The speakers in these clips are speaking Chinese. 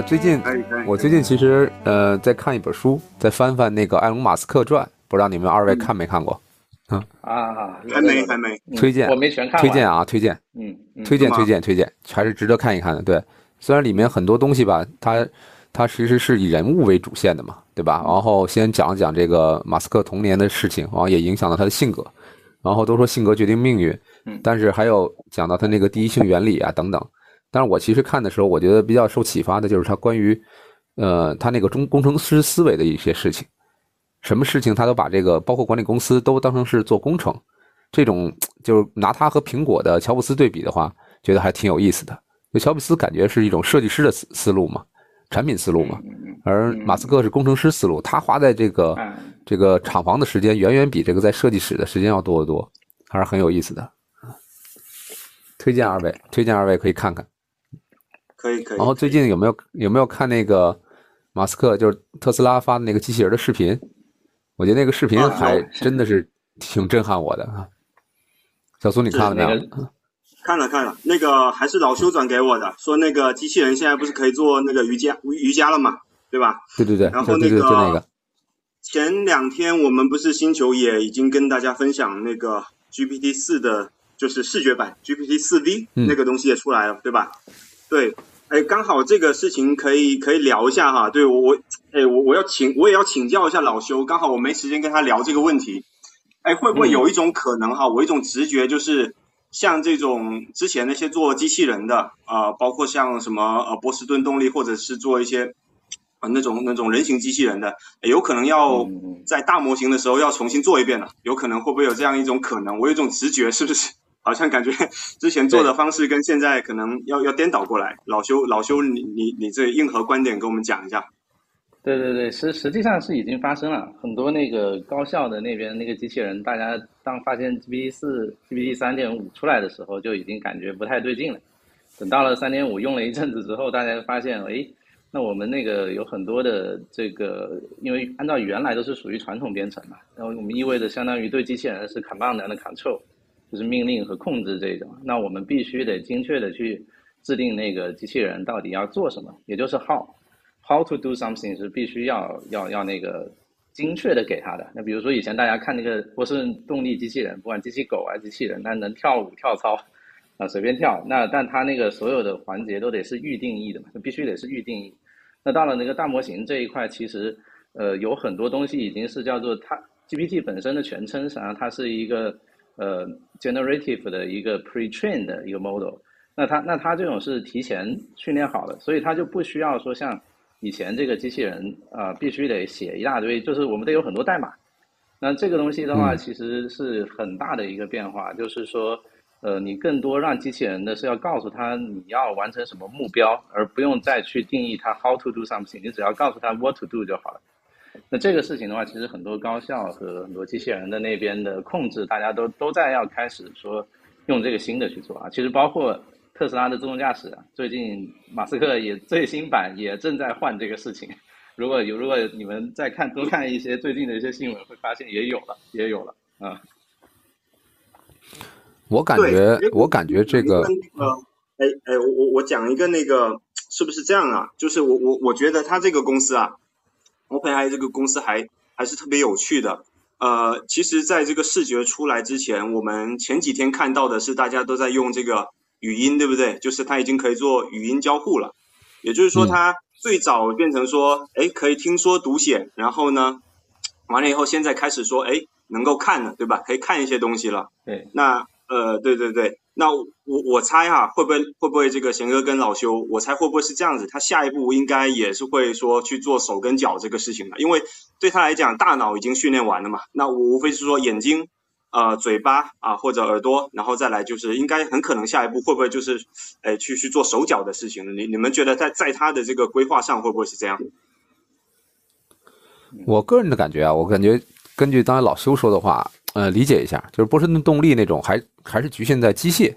我最近。我最近其实呃在看一本书，在翻翻那个埃隆·马斯克传，不知道你们二位看没看过？啊，还没还没，嗯推荐我没全看，推荐啊，推荐，嗯，推荐推荐推荐，还是值得看一看的。对，虽然里面很多东西吧，它它其实是以人物为主线的嘛，对吧？然后先讲讲这个马斯克童年的事情，然后也影响了他的性格。然后都说性格决定命运嗯，但是还有讲到他那个第一性原理啊等等。但是我其实看的时候，我觉得比较受启发的就是他关于，呃，他那个中工程师思维的一些事情，什么事情他都把这个包括管理公司都当成是做工程，这种就是拿他和苹果的乔布斯对比的话，觉得还挺有意思的。就乔布斯感觉是一种设计师的思思路嘛，产品思路嘛，而马斯克是工程师思路，他花在这个嗯，这个厂房的时间远远比这个在设计室的时间要多得多，还是很有意思的。推荐二位，推荐二位可以看看。可以可以。然后最近有没有有没有看那个马斯克就是特斯拉发的那个机器人的视频？我觉得那个视频啊还真的是挺震撼我的啊。小苏，你看了没有？看了看了，那个还是老修转给我的，说那个机器人现在不是可以做那个瑜伽瑜伽了嘛，对吧？对对对，然后那个就那个，前两天我们不是星球也已经跟大家分享那个 GPT 四的，就是视觉版 GPT 四 V、嗯那个东西也出来了，对吧？对，哎，刚好这个事情可以可以聊一下哈。对我我哎我我要请我也要请教一下老修，刚好我没时间跟他聊这个问题。哎，会不会有一种可能哈？我一种直觉就是，像这种之前那些做机器人的啊、呃包括像什么呃波士顿动力，或者是做一些啊那种那种人形机器人的，哎有可能要在大模型的时候要重新做一遍了，有可能会不会有这样一种可能？我有一种直觉，是不是？好像感觉 之前做的方式跟现在可能要要颠倒过来。老修老修，你你你这硬核观点跟我们讲一下。对对对，实实际上是已经发生了很多那个高校的那边那个机器人，大家当发现 GPT 四、GPT 三点五出来的时候，就已经感觉不太对劲了。等到了三点五用了一阵子之后，大家就发现，哎，那我们那个有很多的这个，因为按照原来都是属于传统编程嘛，然后我们意味着相当于对机器人是 command 的 control，就是命令和控制这种。那我们必须得精确的去制定那个机器人到底要做什么，也就是 how。how to do something 是必须要要要那个精确的给他的。那比如说以前大家看那个波士顿动力机器人，不管机器狗啊机器人，它能跳舞跳操啊随便跳，那但它那个所有的环节都得是预定义的嘛，就必须得是预定义。那到了那个大模型这一块，其实呃有很多东西已经是叫做它 GPT 本身的全称，实际上它是一个呃 generative 的一个 pre-trained 的一个 model。那它那它这种是提前训练好的，所以它就不需要说像以前这个机器人啊、呃必须得写一大堆，就是我们得有很多代码。那这个东西的话，嗯其实是很大的一个变化，就是说，呃，你更多让机器人的是要告诉他你要完成什么目标，而不用再去定义它 how to do something，你只要告诉他 what to do 就好了。那这个事情的话，其实很多高校和很多机器人的那边的控制，大家都都在要开始说用这个新的去做啊。其实包括特斯拉的自动驾驶啊，最近马斯克也最新版也正在换这个事情。如果有，如果你们再看多看一些最近的一些新闻，会发现也有了，也有了啊。我感觉我感觉这个那个，哎哎，我我我讲一个那个，是不是这样啊？就是我我我觉得他这个公司啊，OpenAI 这个公司还还是特别有趣的。呃，其实在这个视觉出来之前，我们前几天看到的是大家都在用这个语音，对不对？就是它已经可以做语音交互了，也就是说嗯它最早变成说，哎，可以听说读写，然后呢，完了以后现在开始说，哎，能够看了，对吧？可以看一些东西了。对，那呃，对对对，那我我猜哈、会不会会不会这个贤哥跟老修，我猜会不会是这样子？他下一步应该也是会说去做手跟脚这个事情了，因为对他来讲，大脑已经训练完了嘛，那无非是说眼睛、呃嘴巴啊或者耳朵，然后再来就是应该很可能下一步会不会就是，哎去去做手脚的事情了？你你们觉得在在他的这个规划上会不会是这样？我个人的感觉啊，我感觉根据刚才老修说的话，呃，理解一下，就是波士顿动力那种还还是局限在机械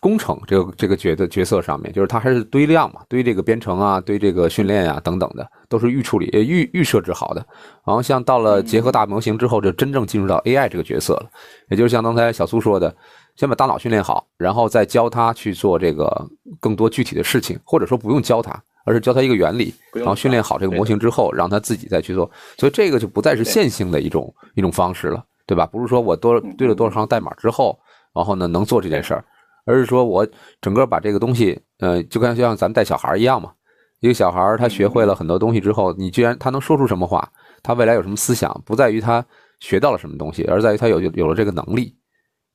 工程这个这个角的角色上面，就是它还是堆量嘛，堆这个编程啊，堆这个训练呀、等等的，都是预处理、预预设置好的。然后像到了结合大模型之后，就真正进入到 AI 这个角色了，也就是像刚才小苏说的，先把大脑训练好，然后再教他去做这个更多具体的事情，或者说不用教他，而是教他一个原理，然后训练好这个模型之后，让他自己再去做。所以这个就不再是线性的一种一种方式了，对吧？不是说我多嗯对了多少行代码之后，然后呢能做这件事儿，而是说我整个把这个东西，呃，就跟就像咱们带小孩一样嘛。一个小孩儿他学会了很多东西之后，你居然他能说出什么话，他未来有什么思想，不在于他学到了什么东西，而在于他有有有了这个能力。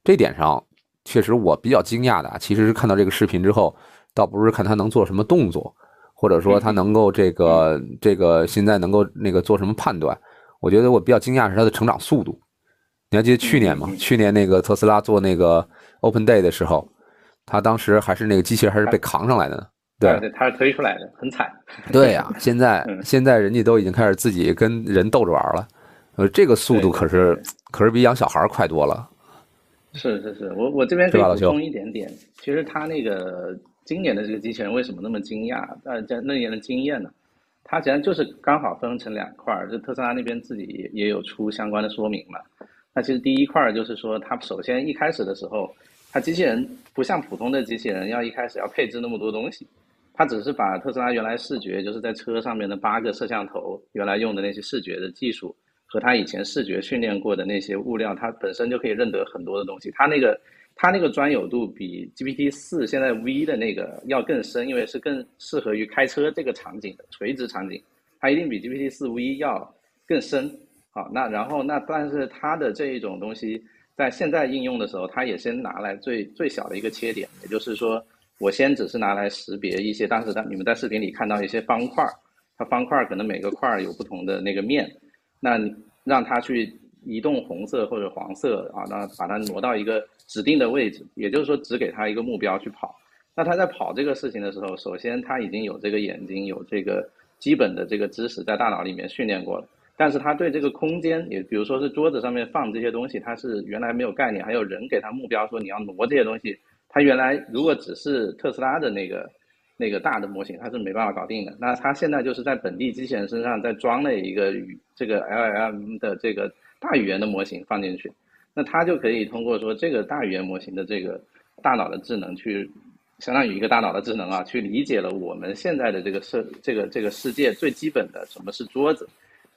这点上，确实我比较惊讶的啊，其实是看到这个视频之后，倒不是看他能做什么动作，或者说他能够这个这个现在能够那个做什么判断。我觉得我比较惊讶是他的成长速度。你还记得去年吗？去年那个特斯拉做那个 Open Day 的时候，他当时还是那个机器人还是被扛上来的呢。对对，他是推出来的，很惨。对呀、现在 嗯现在人家都已经开始自己跟人斗着玩了，呃，这个速度可是可是比养小孩快多了。是是是，我我这边可以补充一点点。其实他那个今年的这个机器人为什么那么惊讶？呃，在那年的经验呢？它实际上就是刚好分成两块儿，就特斯拉那边自己也也有出相关的说明嘛。那其实第一块儿就是说，它首先一开始的时候，它机器人不像普通的机器人要一开始要配置那么多东西，它只是把特斯拉原来视觉就是在车上面的八个摄像头原来用的那些视觉的技术，和它以前视觉训练过的那些物料，它本身就可以认得很多的东西。它那个它那个专有度比 GPT 四现在 V 的那个要更深，因为是更适合于开车这个场景的垂直场景，它一定比 GPT 四 V 要更深。好，那然后那但是它的这一种东西在现在应用的时候，它也先拿来最最小的一个切点，也就是说，我先只是拿来识别一些当时在你们在视频里看到一些方块，它方块可能每个块有不同的那个面，那让它去移动红色或者黄色啊，那把它挪到一个指定的位置，也就是说只给它一个目标去跑。那它在跑这个事情的时候，首先它已经有这个眼睛，有这个基本的这个知识在大脑里面训练过了。但是它对这个空间，也比如说是桌子上面放这些东西，它是原来没有概念，还有人给它目标说你要挪这些东西，它原来如果只是特斯拉的那个那个大的模型，它是没办法搞定的。那它现在就是在本地机器人身上再装了一个这个 LLM 的这个大语言的模型放进去，那它就可以通过说这个大语言模型的这个大脑的智能去，相当于一个大脑的智能啊，去理解了我们现在的这个世这个这个世界最基本的什么是桌子。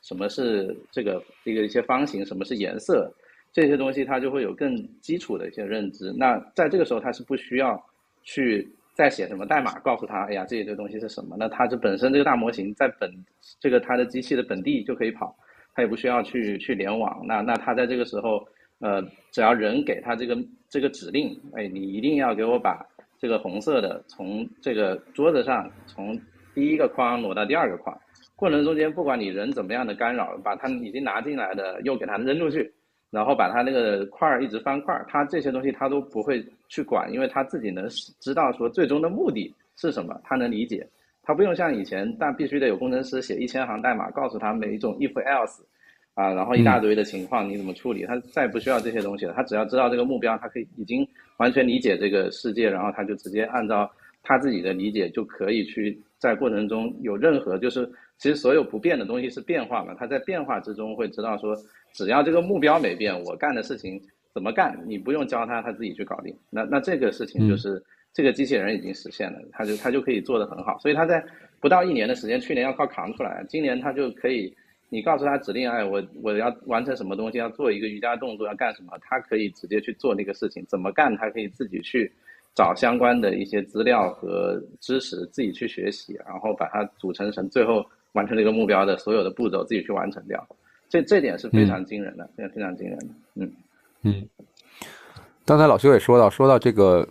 什么是这个这个一些方形，什么是颜色，这些东西它就会有更基础的一些认知。那在这个时候，它是不需要去再写什么代码告诉他，哎呀，这些东西是什么？那它这本身这个大模型在本这个它的机器的本地就可以跑，它也不需要去去联网。那那它在这个时候，呃，只要人给它这个这个指令，哎，你一定要给我把这个红色的从这个桌子上从第一个框挪到第二个框。过程中间，不管你人怎么样的干扰，把它已经拿进来的又给它扔出去，然后把它那个块儿一直翻块儿，它这些东西它都不会去管，因为它自己能知道说最终的目的是什么，它能理解，它不用像以前，但必须得有工程师写一千行代码告诉他每一种 if else，啊，然后一大堆的情况你怎么处理，他再也不需要这些东西了，他只要知道这个目标，他可以已经完全理解这个世界，然后他就直接按照他自己的理解就可以去在过程中有任何就是。其实所有不变的东西是变化嘛，它在变化之中会知道说，只要这个目标没变，我干的事情怎么干，你不用教他，他自己去搞定。那那这个事情就是、这个机器人已经实现了，它就它就可以做得很好。所以它在不到一年的时间，去年要靠扛出来，今年它就可以，你告诉他指令，哎，我我要完成什么东西，要做一个瑜伽动作，要干什么，它可以直接去做那个事情，怎么干，它可以自己去。找相关的一些资料和知识，自己去学习，然后把它组成成最后完成这个目标的所有的步骤，自己去完成掉。这这点是非常惊人的，非常非常惊人的。嗯嗯，刚才老邱也说到，说到这个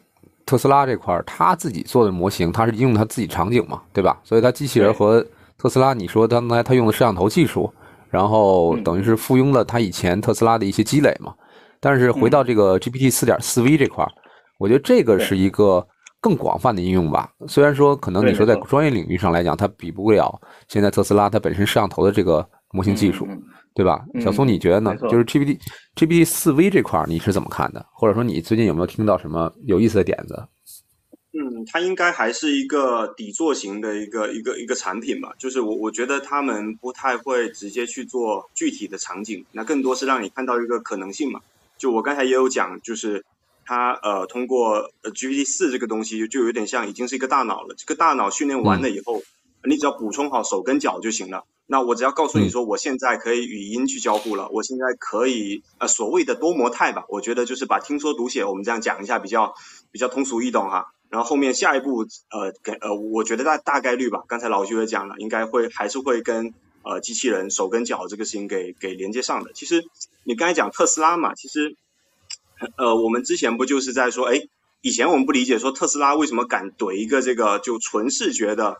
特斯拉这块儿，他自己做的模型，他是应用他自己场景嘛，对吧？所以他机器人和特斯拉，你说刚才他用的摄像头技术，然后等于是附庸了他以前特斯拉的一些积累嘛。但是回到这个 GPT 四点四 V 这块儿。我觉得这个是一个更广泛的应用吧。虽然说可能你说在专业领域上来讲，它比不了现在特斯拉它本身摄像头的这个模型技术，嗯、对吧？小松，你觉得呢？就是 GPT GPT 四 V 这块你是怎么看的？或者说你最近有没有听到什么有意思的点子？嗯，它应该还是一个底座型的一个一个一个产品吧。就是我我觉得他们不太会直接去做具体的场景，那更多是让你看到一个可能性嘛。就我刚才也有讲，就是。它呃通过呃 GPT 四这个东西就有点像已经是一个大脑了，这个大脑训练完了以后，你只要补充好手跟脚就行了。那我只要告诉你说，我现在可以语音去交互了，我现在可以呃所谓的多模态吧，我觉得就是把听说读写我们这样讲一下比较比较通俗易懂哈。然后后面下一步呃给呃我觉得大大概率吧，刚才老徐也讲了，应该会还是会跟呃机器人手跟脚这个事情给给连接上的。其实你刚才讲特斯拉嘛，其实呃我们之前不就是在说，哎，以前我们不理解说特斯拉为什么敢怼一个这个就纯视觉的。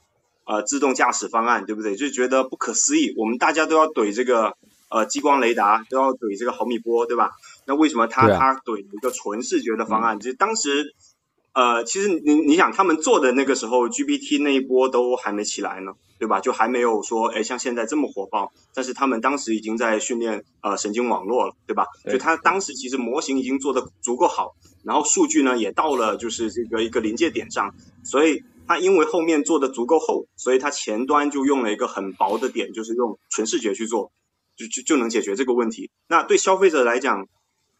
呃，自动驾驶方案对不对？就觉得不可思议。我们大家都要怼这个呃激光雷达，都要怼这个毫米波，对吧？那为什么他他怼一个纯视觉的方案？就当时呃，其实你你想，他们做的那个时候，GPT 那一波都还没起来呢，对吧？就还没有说哎像现在这么火爆。但是他们当时已经在训练呃神经网络了，对吧？就他当时其实模型已经做的足够好，然后数据呢也到了就是这个一个临界点上，所以。它因为后面做的足够厚，所以它前端就用了一个很薄的点，就是用纯视觉去做，就就就能解决这个问题。那对消费者来讲，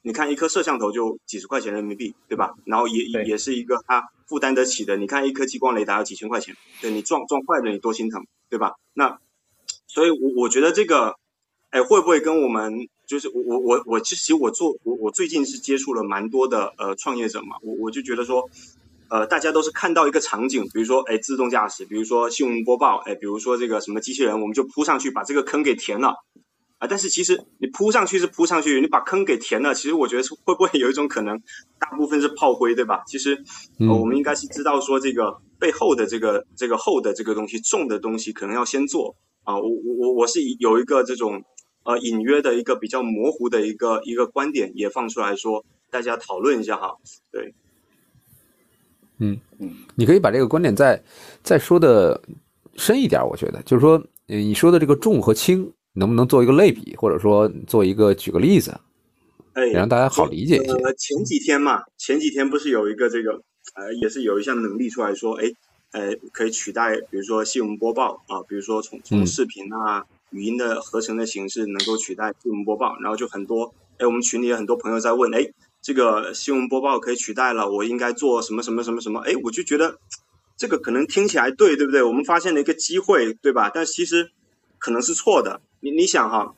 你看一颗摄像头就几十块钱人民币，对吧？然后也也是一个他负担得起的。你看一颗激光雷达要几千块钱，对你撞撞坏了你多心疼，对吧？那所以，我我觉得这个，哎，会不会跟我们就是我我我我其实我做我我最近是接触了蛮多的呃创业者嘛，我我就觉得说。呃，大家都是看到一个场景，比如说，哎，自动驾驶，比如说新闻播报，哎，比如说这个什么机器人，我们就扑上去把这个坑给填了啊。但是其实你扑上去是扑上去，你把坑给填了，其实我觉得是会不会有一种可能，大部分是炮灰，对吧？其实我们应该是知道说这个背后的这个这个厚的这个东西，重的东西可能要先做啊。我我我我是有一个这种呃隐约的一个比较模糊的一个一个观点，也放出来说，大家讨论一下哈，对。嗯嗯，你可以把这个观点再再说的深一点，我觉得就是说，你说的这个重和轻，能不能做一个类比，或者说做一个举个例子，哎，让大家好理解一些。前几天嘛，前几天不是有一个这个呃，也是有一项能力出来说，哎，呃，可以取代，比如说新闻播报啊，比如说从从视频啊、语音的合成的形式能够取代新闻播报，然后就很多，哎，我们群里有很多朋友在问，哎。这个新闻播报可以取代了，我应该做什么什么什么什么？哎，我就觉得这个可能听起来对，对不对？我们发现了一个机会，对吧？但其实可能是错的。你你想哈，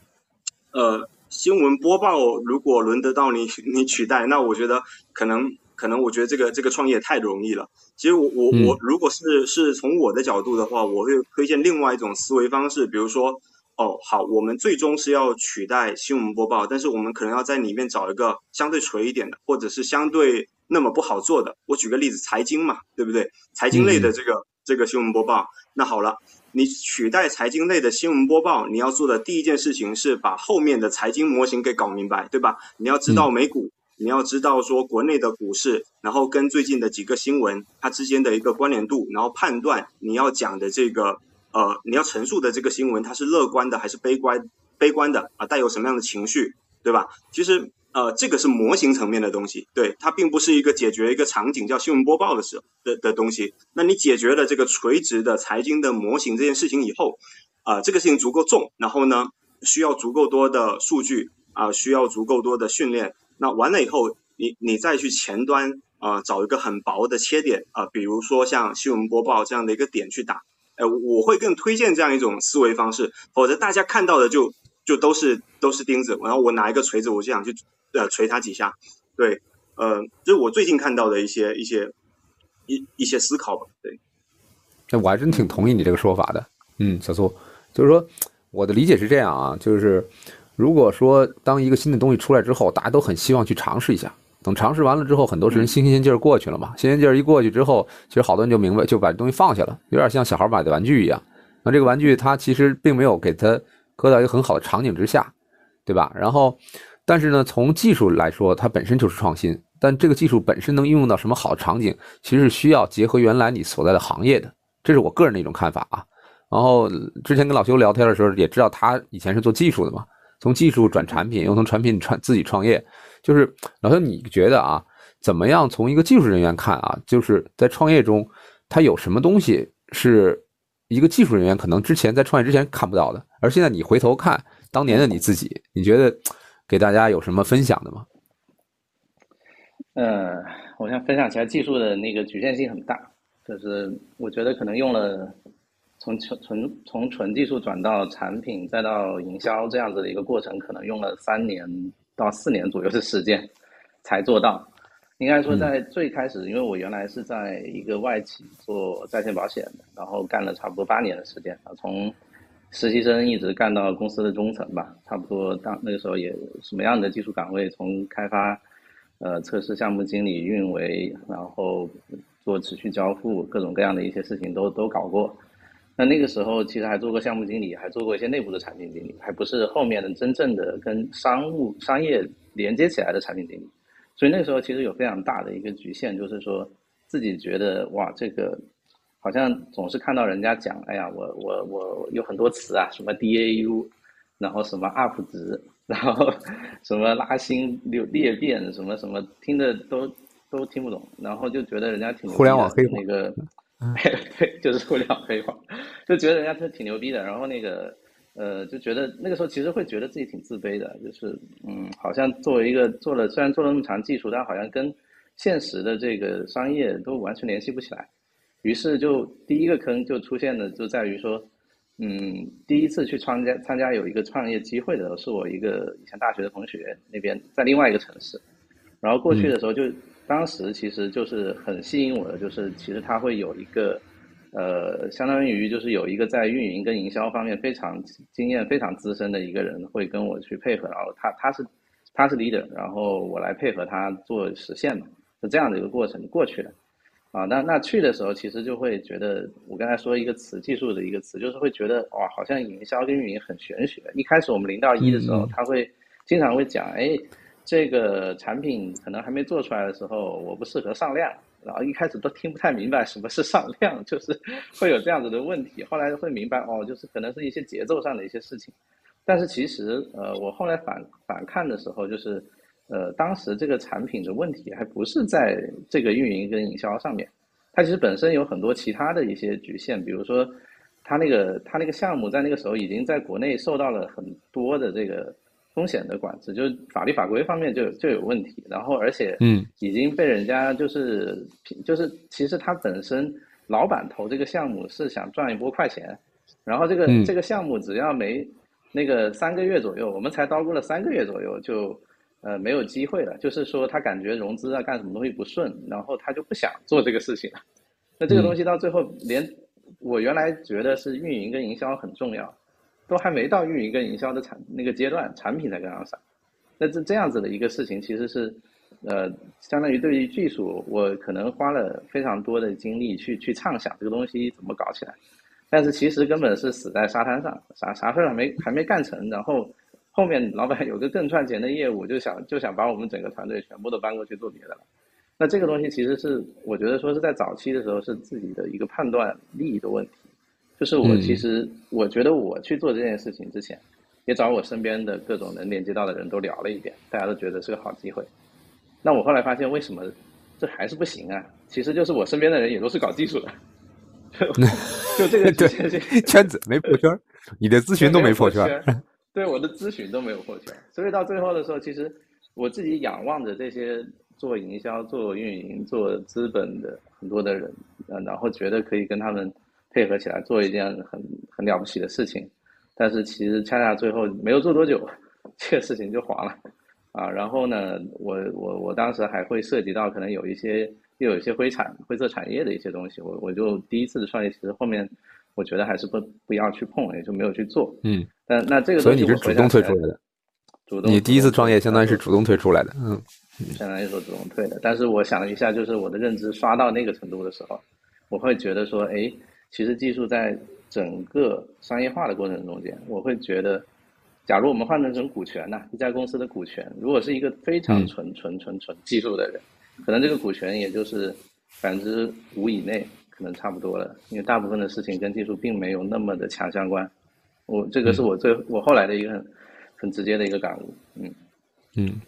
呃，新闻播报如果轮得到你 你取代，那我觉得可能可能我觉得这个这个创业太容易了。其实我我我如果是是从我的角度的话，我会推荐另外一种思维方式，比如说。哦，好，我们最终是要取代新闻播报，但是我们可能要在里面找一个相对垂一点的，或者是相对那么不好做的。我举个例子，财经嘛，对不对？财经类的这个这个新闻播报，那好了，你取代财经类的新闻播报，你要做的第一件事情是把后面的财经模型给搞明白，对吧？你要知道美股，你要知道说国内的股市，然后跟最近的几个新闻它之间的一个关联度，然后判断你要讲的这个。呃，你要陈述的这个新闻，它是乐观的还是悲观？悲观的啊，带有什么样的情绪，对吧？其实，呃，这个是模型层面的东西，对，它并不是一个解决一个场景叫新闻播报的时的的东西。那你解决了这个垂直的财经的模型这件事情以后，啊，这个事情足够重，然后呢，需要足够多的数据啊，需要足够多的训练。那完了以后，你你再去前端啊，找一个很薄的切点啊，比如说像新闻播报这样的一个点去打。呃，我会更推荐这样一种思维方式，否则大家看到的就就都是都是钉子，然后我拿一个锤子，我就想去呃锤它几下，对，呃，这是我最近看到的一些一些一一些思考吧，对。那我还真挺同意你这个说法的，嗯，小苏，就是说我的理解是这样啊，就是如果说当一个新的东西出来之后，大家都很希望去尝试一下。等尝试完了之后，很多人新鲜劲儿过去了嘛。新鲜劲儿一过去之后，其实好多人就明白，就把东西放下了，有点像小孩买的玩具一样。那这个玩具它其实并没有给它搁到一个很好的场景之下，对吧？然后，但是呢，从技术来说，它本身就是创新。但这个技术本身能应用到什么好的场景，其实是需要结合原来你所在的行业的。这是我个人的一种看法啊。然后之前跟老邱聊天的时候，也知道他以前是做技术的嘛，从技术转产品，又从产品创自己创业。就是老师，你觉得啊，怎么样从一个技术人员看啊，就是在创业中，他有什么东西是一个技术人员可能之前在创业之前看不到的，而现在你回头看当年的你自己，你觉得给大家有什么分享的吗？嗯，我想分享起来，技术的那个局限性很大，就是我觉得可能用了从纯纯从纯技术转到产品再到营销这样子的一个过程，可能用了三年到四年左右的时间才做到。应该说，在最开始，因为我原来是在一个外企做在线保险的，然后干了差不多八年的时间啊，从实习生一直干到公司的中层吧，差不多当那个时候也什么样的技术岗位，从开发、呃测试、项目经理、运维，然后做持续交付，各种各样的一些事情都都搞过。那那个时候其实还做过项目经理，还做过一些内部的产品经理，还不是后面的真正的跟商务商业连接起来的产品经理。所以那个时候其实有非常大的一个局限，就是说自己觉得哇，这个好像总是看到人家讲，哎呀，我我我有很多词啊，什么 DAU，然后什么 UP 值，然后 什么拉新裂裂变，什么什么，听的都都听不懂，然后就觉得人家挺互联网黑那个，对，就是互联网黑话，就觉得人家挺挺牛逼的，然后那个。呃，就觉得那个时候其实会觉得自己挺自卑的，就是嗯，好像作为一个做了虽然做了那么长技术，但好像跟现实的这个商业都完全联系不起来。于是就第一个坑就出现的就在于说，嗯，第一次去参加参加有一个创业机会的是我一个以前大学的同学那边在另外一个城市，然后过去的时候就当时其实就是很吸引我的，就是其实他会有一个。呃，相当于就是有一个在运营跟营销方面非常经验非常资深的一个人会跟我去配合，然后他他是他是 leader，然后我来配合他做实现嘛，是这样的一个过程过去的。啊，那那去的时候其实就会觉得，我刚才说一个词，技术的一个词，就是会觉得哇，好像营销跟运营很玄学。一开始我们零到一的时候，他会经常会讲，哎，这个产品可能还没做出来的时候，我不适合上量。然后一开始都听不太明白什么是上量，就是会有这样子的问题。后来会明白哦，就是可能是一些节奏上的一些事情。但是其实呃，我后来反反看的时候，就是呃，当时这个产品的问题还不是在这个运营跟营销上面，它其实本身有很多其他的一些局限，比如说它那个它那个项目在那个时候已经在国内受到了很多的这个。风险的管制，就是法律法规方面就就有问题，然后而且嗯。已经被人家就是就是其实他本身老板投这个项目是想赚一波快钱，然后这个这个项目只要没那个三个月左右，我们才捣鼓了三个月左右就呃没有机会了，就是说他感觉融资啊干什么东西不顺，然后他就不想做这个事情了。那这个东西到最后连我原来觉得是运营跟营销很重要。都还没到运营跟营销的产那个阶段，产品才刚刚上。那这这样子的一个事情，其实是，呃，相当于对于技术，我可能花了非常多的精力去去畅想这个东西怎么搞起来，但是其实根本是死在沙滩上，啥啥事儿还没还没干成，然后后面老板有个更赚钱的业务，就想就想把我们整个团队全部都搬过去做别的了。那这个东西其实是我觉得说是在早期的时候是自己的一个判断力的问题。就是我其实，我觉得我去做这件事情之前，也找我身边的各种能连接到的人都聊了一遍，大家都觉得是个好机会。那我后来发现，为什么这还是不行啊？其实就是我身边的人也都是搞技术的，就这个圈子没破圈，你的咨询都没破圈，对我的咨询都没有破圈。所以到最后的时候，其实我自己仰望着这些做营销、做运营、做资本的很多的人，然后觉得可以跟他们。配合起来做一件很很了不起的事情，但是其实恰恰最后没有做多久，这个事情就黄了，啊，然后呢，我我我当时还会涉及到可能有一些又有一些灰产灰色产业的一些东西，我我就第一次的创业，其实后面我觉得还是不不要去碰，也就没有去做。嗯，但那这个所以你是主动退出来的，主动你第一次创业相当于是主动退出来的，嗯，相当于说主动退的，但是我想了一下，就是我的认知刷到那个程度的时候，我会觉得说，哎。其实技术在整个商业化的过程中间，我会觉得，假如我们换成成股权呢，一家公司的股权，如果是一个非常纯纯纯纯技术的人，可能这个股权也就是百分之五以内，可能差不多了，因为大部分的事情跟技术并没有那么的强相关。我这个是我最我后来的一个很很直接的一个感悟。嗯嗯，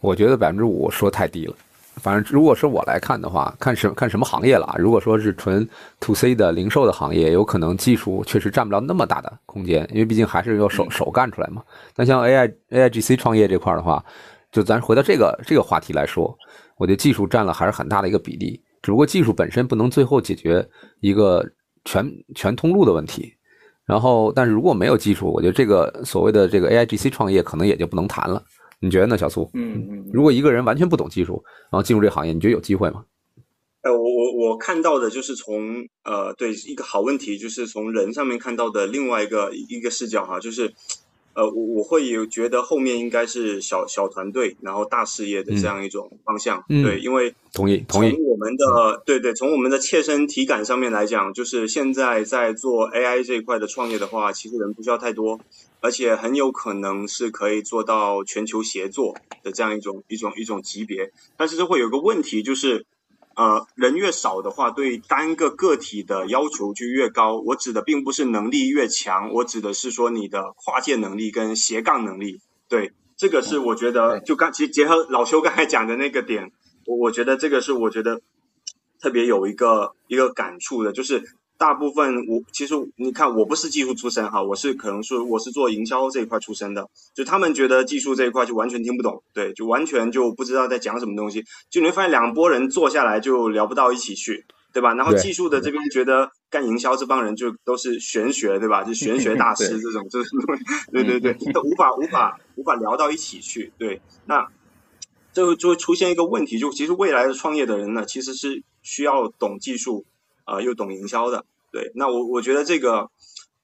我觉得百分之五说太低了。反正如果是我来看的话，看什看什么行业了。如果说是纯 to C 的零售的行业，有可能技术确实占不了那么大的空间，因为毕竟还是要手手干出来嘛。那像 AI AIGC 创业这块的话，就咱回到这个这个话题来说，我觉得技术占了还是很大的一个比例。只不过技术本身不能最后解决一个全全通路的问题。然后，但是如果没有技术，我觉得这个所谓的这个 AIGC 创业可能也就不能谈了。你觉得呢，小苏？嗯嗯。如果一个人完全不懂技术，然后进入这个行业，你觉得有机会吗？呃，我我我看到的就是从呃，对一个好问题，就是从人上面看到的另外一个一个视角哈，就是。呃，我我会有觉得后面应该是小小团队，然后大事业的这样一种方向，对，因为同意同意。从我们的对对，从我们的切身体感上面来讲，就是现在在做 AI 这一块的创业的话，其实人不需要太多，而且很有可能是可以做到全球协作的这样一种一种一种级别，但是这会有个问题就是。呃，人越少的话，对单个个体的要求就越高。我指的并不是能力越强，我指的是说你的跨界能力跟斜杠能力。对，这个是我觉得，就刚其实结合老邱刚才讲的那个点，我我觉得这个是我觉得特别有一个一个感触的，就是。大部分我其实你看我不是技术出身哈，我是可能是我是做营销这一块出身的，就他们觉得技术这一块就完全听不懂，对，就完全就不知道在讲什么东西，就你会发现两拨人坐下来就聊不到一起去，对吧？然后技术的这边觉得干营销这帮人就都是玄学，对吧？就玄学大师这种，就是 对对对，都无法无法无法聊到一起去，对，那就就会出现一个问题，就其实未来的创业的人呢，其实是需要懂技术啊，又懂营销的。对，那我我觉得这个，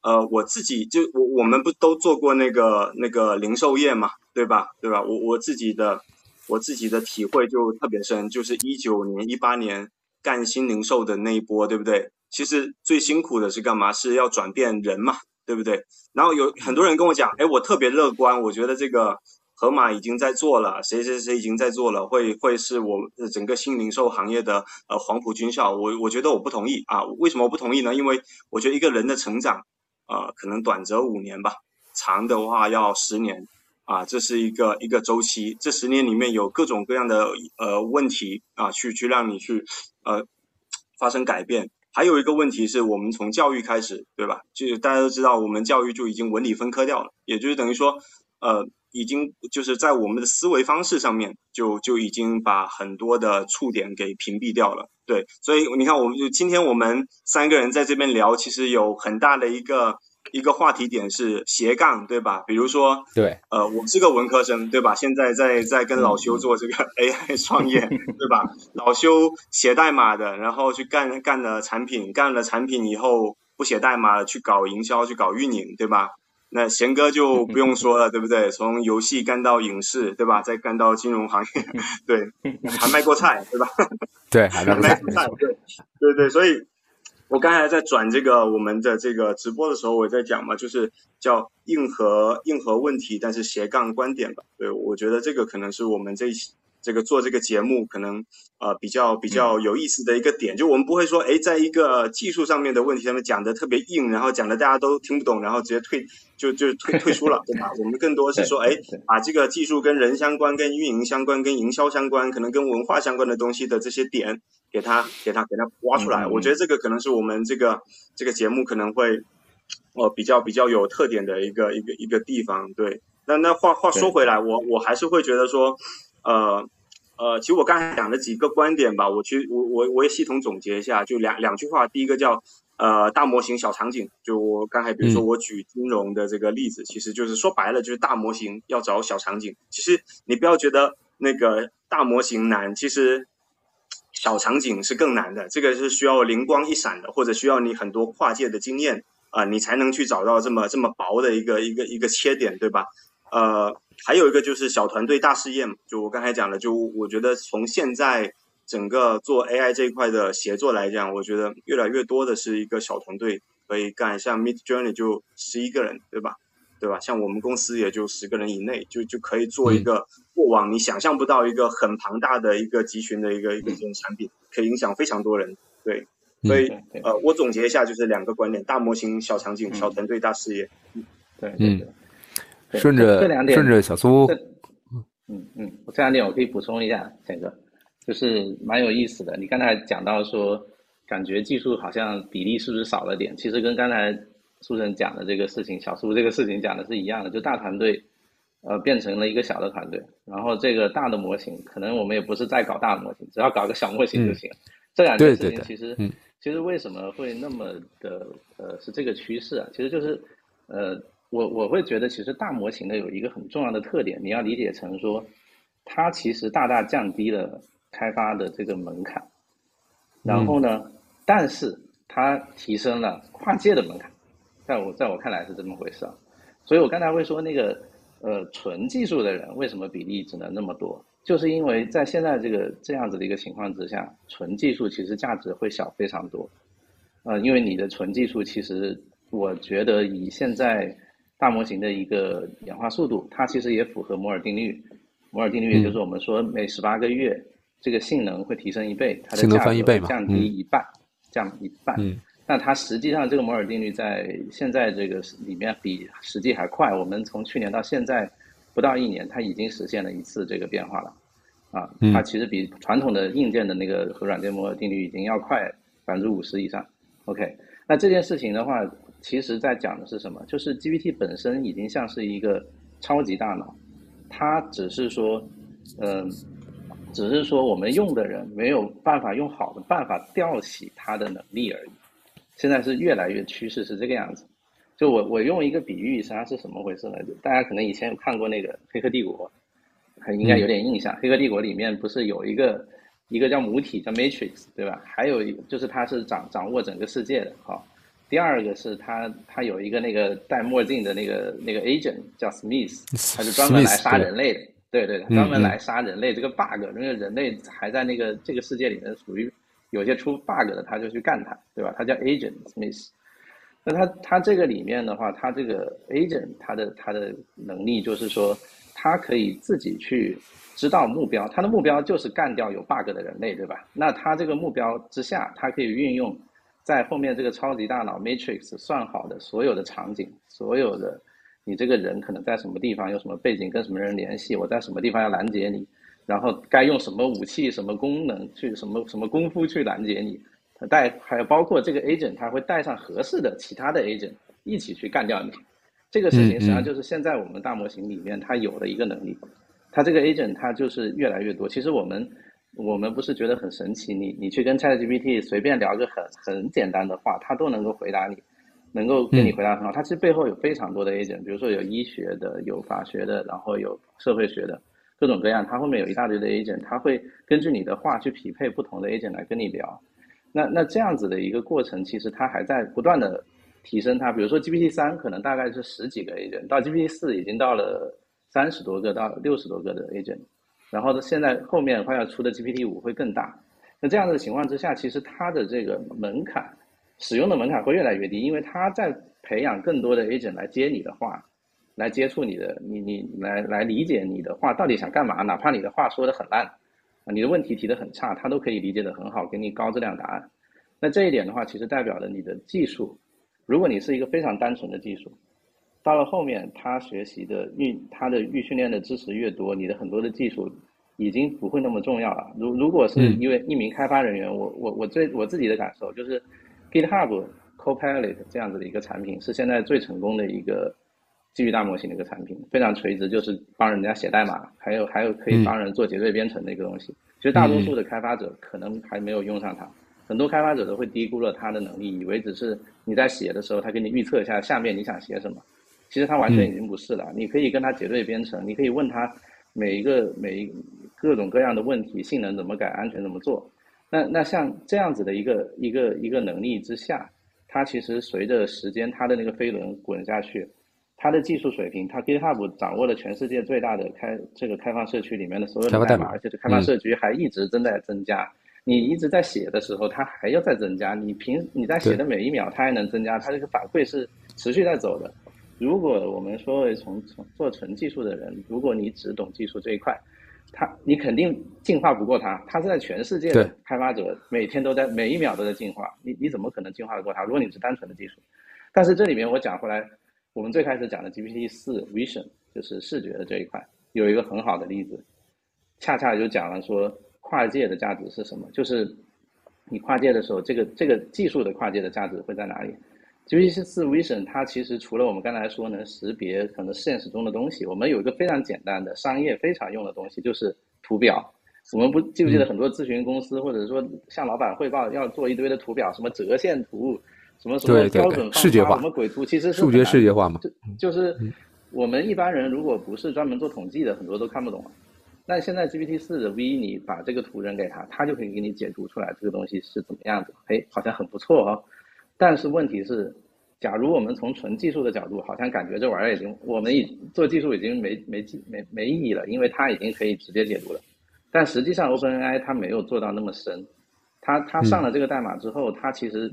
呃，我自己就我我们不都做过那个那个零售业嘛，对吧？对吧？我我自己的我自己的体会就特别深，就是一九年、一八年干新零售的那一波，对不对？其实最辛苦的是干嘛？是要转变人嘛，对不对？然后有很多人跟我讲，哎，我特别乐观，我觉得这个。盒马已经在做了，谁谁谁已经在做了，会会是我整个新零售行业的呃黄埔军校。我我觉得我不同意啊，为什么不同意呢？因为我觉得一个人的成长啊，可能短则五年吧，长的话要十年啊，这是一个一个周期。这十年里面有各种各样的呃问题啊，去去让你去呃发生改变。还有一个问题是我们从教育开始，对吧？就大家都知道，我们教育就已经文理分科掉了，也就是等于说呃。已经就是在我们的思维方式上面，就就已经把很多的触点给屏蔽掉了。对，所以你看，我们就今天我们三个人在这边聊，其实有很大的一个一个话题点是斜杠，对吧？比如说，对，呃，我是个文科生，对吧？现在在在跟老修做这个 AI 创业，对吧？老修写代码的，然后去干干了产品，干了产品以后不写代码了，去搞营销，去搞运营，对吧？那贤哥就不用说了，对不对？从游戏干到影视，对吧？再干到金融行业，对，还卖过菜，对吧？对，还卖过菜，对，对对。所以，我刚才在转这个我们的这个直播的时候，我在讲嘛，就是叫硬核硬核问题，但是斜杠观点吧。对，我觉得这个可能是我们这一这个做这个节目可能呃比较比较有意思的一个点，就我们不会说哎，在一个技术上面的问题上面讲的特别硬，然后讲的大家都听不懂，然后直接退就就退 退出了，对吧？我们更多是说哎，把这个技术跟人相关、跟运营相关、跟营销相关，可能跟文化相关的东西的这些点，给它给它给它挖出来。我觉得这个可能是我们这个这个节目可能会呃比较比较有特点的一个一个一个地方。对，那那话话说回来，我我还是会觉得说。呃呃，其实我刚才讲的几个观点吧，我去我我我也系统总结一下，就两两句话。第一个叫呃大模型小场景，就我刚才比如说我举金融的这个例子，其实就是说白了就是大模型要找小场景。其实你不要觉得那个大模型难，其实小场景是更难的。这个是需要灵光一闪的，或者需要你很多跨界的经验啊，你才能去找到这么这么薄的一个一个一个切点，对吧？呃。还有一个就是小团队大事业嘛，就我刚才讲的，就我觉得从现在整个做 AI 这一块的协作来讲，我觉得越来越多的是一个小团队可以干，像 Mid Journey 就十一个人，对吧？对吧？像我们公司也就十个人以内，就就可以做一个过往你想象不到一个很庞大的一个集群的一个一个这种产品，可以影响非常多人。对，所以呃，我总结一下就是两个观点：大模型小场景，小团队大事业。对，嗯。顺着这两点顺着小苏，嗯嗯，这两点我可以补充一下，简哥，就是蛮有意思的。你刚才讲到说，感觉技术好像比例是不是少了点？其实跟刚才苏晨讲的这个事情，小苏这个事情讲的是一样的，就大团队呃变成了一个小的团队，然后这个大的模型，可能我们也不是在搞大模型，只要搞个小模型就行。这两件事情其实其实为什么会那么的呃是这个趋势啊？其实就是呃我我会觉得其实大模型呢有一个很重要的特点，你要理解成说它其实大大降低了开发的这个门槛，然后呢，但是它提升了跨界的门槛，在我在我看来是这么回事啊。所以我刚才会说那个呃纯技术的人为什么比例只能那么多？就是因为在现在这个这样子的一个情况之下，纯技术其实价值会小非常多，呃，因为你的纯技术其实，我觉得以现在大模型的一个演化速度，它其实也符合摩尔定律。摩尔定律也就是我们说每十八个月这个性能会提升一倍，它的价格会降低一半，降一半。那它实际上这个摩尔定律在现在这个里面比实际还快。我们从去年到现在。不到一年，它已经实现了一次这个变化了，啊，它其实比传统的硬件的那个和软件摩尔定律已经要快百分之五十以上。OK，那这件事情的话，其实在讲的是什么？就是 GPT 本身已经像是一个超级大脑，它只是说，嗯，只是说我们用的人没有办法用好的办法调起它的能力而已。现在是越来越趋势是这个样子。就我我用一个比喻，实际上是什么回事呢？大家可能以前有看过那个《黑客帝国》，还应该有点印象。《黑客帝国》里面不是有一个一个叫母体叫 Matrix，对吧？还有一就是它是掌掌握整个世界的。好，第二个是他他有一个那个戴墨镜的那个那个 agent 叫 Smith，他是专门来杀人类的。对对，专门来杀人类这个 bug，因为人类还在那个这个世界里面属于有些出 bug 的，他就去干他，对吧？他叫 agent Smith。那他他这个里面的话，他这个 agent 他的他的能力就是说，他可以自己去知道目标，他的目标就是干掉有 bug 的人类，对吧？那他这个目标之下，他可以运用在后面这个超级大脑 matrix 算好的所有的场景，所有的你这个人可能在什么地方，有什么背景，跟什么人联系，我在什么地方要拦截你，然后该用什么武器、什么功能去什么什么功夫去拦截你。带还有包括这个 agent，他会带上合适的其他的 agent 一起去干掉你。这个事情实际上就是现在我们大模型里面它有的一个能力。它这个 agent 它就是越来越多。其实我们我们不是觉得很神奇，你你去跟 ChatGPT 随便聊个很很简单的话，它都能够回答你，能够跟你回答很好。它其实背后有非常多的 agent，比如说有医学的、有法学的，然后有社会学的，各种各样。它后面有一大堆的 agent，它会根据你的话去匹配不同的 agent 来跟你聊。那那这样子的一个过程，其实它还在不断的提升。它比如说 GPT 三可能大概是十几个 agent，到 GPT 四已经到了三十多个到六十多个的 agent，然后现在后面快要出的 GPT 五会更大。那这样的情况之下，其实它的这个门槛，使用的门槛会越来越低，因为它在培养更多的 agent 来接你的话，来接触你的，你你来来理解你的话到底想干嘛，哪怕你的话说的很烂。啊你的问题提的很差，他都可以理解的很好，给你高质量答案。那这一点的话，其实代表了你的技术。如果你是一个非常单纯的技术，到了后面，他学习的预，他的预训练的知识越多，你的很多的技术已经不会那么重要了。如如果是因为一名开发人员，我我我最我自己的感受就是 GitHub Copilot 这样子的一个产品是现在最成功的一个。基于大模型的一个产品，非常垂直，就是帮人家写代码，还有还有可以帮人做结对编程的一个东西。其实大多数的开发者可能还没有用上它，很多开发者都会低估了它的能力，以为只是你在写的时候，他给你预测一下下面你想写什么。其实它完全已经不是了。你可以跟他结对编程，你可以问他每一个每一各种各样的问题，性能怎么改，安全怎么做。那那像这样子的一个一个一个能力之下，它其实随着时间，它的那个飞轮滚下去。它的技术水平，它 GitHub 掌握了全世界最大的开这个开放社区里面的所有的代码，而且这开放社区还一直正在增加。你一直在写的时候，它还要再增加。你平你在写的每一秒，它还能增加。它这个反馈是持续在走的。如果我们说从从做纯技术的人，如果你只懂技术这一块，他你肯定进化不过他。他是在全世界的开发者每天都在每一秒都在进化，你你怎么可能进化得过他？如果你是单纯的技术，但是这里面我讲回来。我们最开始讲的 GPT 四 Vision 就是视觉的这一块，有一个很好的例子，恰恰就讲了说跨界的价值是什么？就是你跨界的时候，这个这个技术的跨界的价值会在哪里？GPT 四 Vision 它其实除了我们刚才说能识别可能现实中的东西，我们有一个非常简单的商业非常用的东西，就是图表。我们不记不记得很多咨询公司或者说向老板汇报要做一堆的图表，什么折线图，什么什么标准视觉化，什么鬼图，其实是数学视觉化嘛。就就是我们一般人如果不是专门做统计的，很多都看不懂。那现在 GPT 四的 V，你把这个图扔给他，他就可以给你解读出来这个东西是怎么样子。哎，好像很不错哦。但是问题是，假如我们从纯技术的角度，好像感觉这玩意儿已经我们已做技术已经没没没没意义了，因为它已经可以直接解读了。但实际上，OpenAI 它没有做到那么深。它它上了这个代码之后，它其实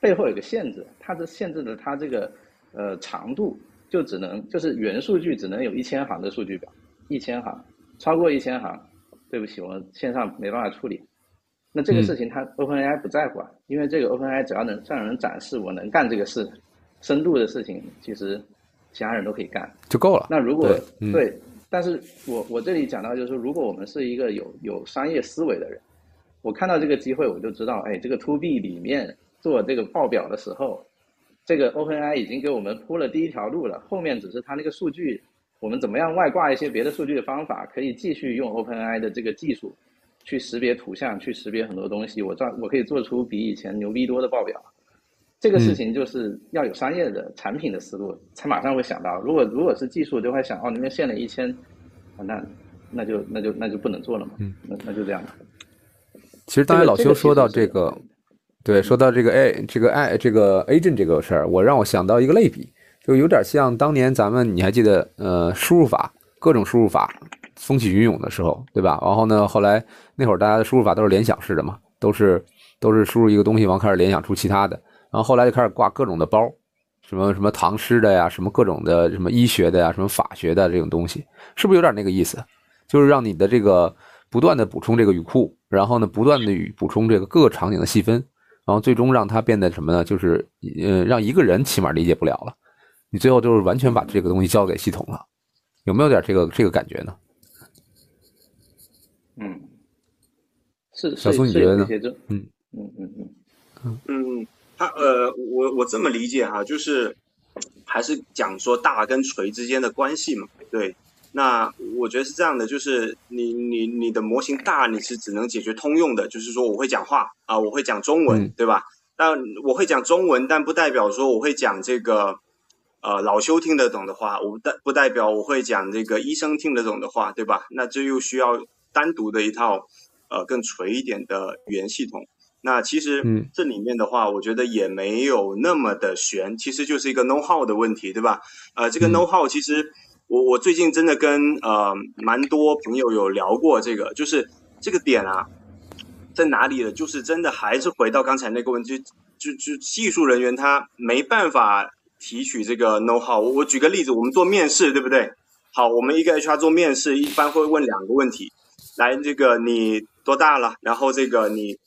背后有个限制，它是限制的它这个呃长度就只能就是原数据只能有一千行的数据表，一千行。超过一千行，对不起，我线上没办法处理。那这个事情，它 OpenAI 不在乎啊，因为这个 OpenAI 只要能向人展示我能干这个事，深度的事情，其实其他人都可以干就够了。那如果对，但是我我这里讲到就是说，如果我们是一个有有商业思维的人，我看到这个机会，我就知道，哎，这个 To B 里面做这个报表的时候，这个 OpenAI 已经给我们铺了第一条路了，后面只是它那个数据。我们怎么样外挂一些别的数据的方法，可以继续用 OpenAI 的这个技术去识别图像，去识别很多东西。我这我可以做出比以前牛逼多的报表。这个事情就是要有商业的产品的思路，才马上会想到。如果如果是技术，就会想哦，那边限了一千，那那就那就那就不能做了嘛。嗯，那那就这样。其实刚才老邱说到这个，对，说到这个 A 这个 I 这个 Agent 这个事儿，我让我想到一个类比。就有点像当年咱们，你还记得，呃，输入法各种输入法风起云涌的时候，对吧？然后呢，后来那会儿大家的输入法都是联想式的嘛，都是都是输入一个东西，完开始联想出其他的。然后后来就开始挂各种的包，什么什么唐诗的呀，什么各种的什么医学的呀，什么法学的这种东西，是不是有点那个意思？就是让你的这个不断的补充这个语库，然后呢，不断的与补充这个各个场景的细分，然后最终让它变得什么呢？就是呃，让一个人起码理解不了了。你最后就是完全把这个东西交给系统了，有没有点这个这个感觉呢？嗯，是小苏，你觉得呢？嗯嗯嗯嗯嗯，他呃，我我这么理解哈，就是还是讲说大跟锤之间的关系嘛。对，那我觉得是这样的，就是你你你的模型大，你是只能解决通用的，就是说我会讲话啊，我会讲中文，对吧？但我会讲中文，但不代表说我会讲这个。呃，老修听得懂的话，我不代不代表我会讲这个医生听得懂的话，对吧？那这又需要单独的一套呃更垂一点的语言系统。那其实这里面的话，我觉得也没有那么的悬，其实就是一个 know how 的问题，对吧？呃，这个 know how 其实我我最近真的跟呃蛮多朋友有聊过这个，就是这个点啊在哪里了？就是真的还是回到刚才那个问题，就就技术人员他没办法。提取这个 know how，我我举个例子，我们做面试，对不对？好，我们一个 HR 做面试，一般会问两个问题，来，这个你多大了？然后这个你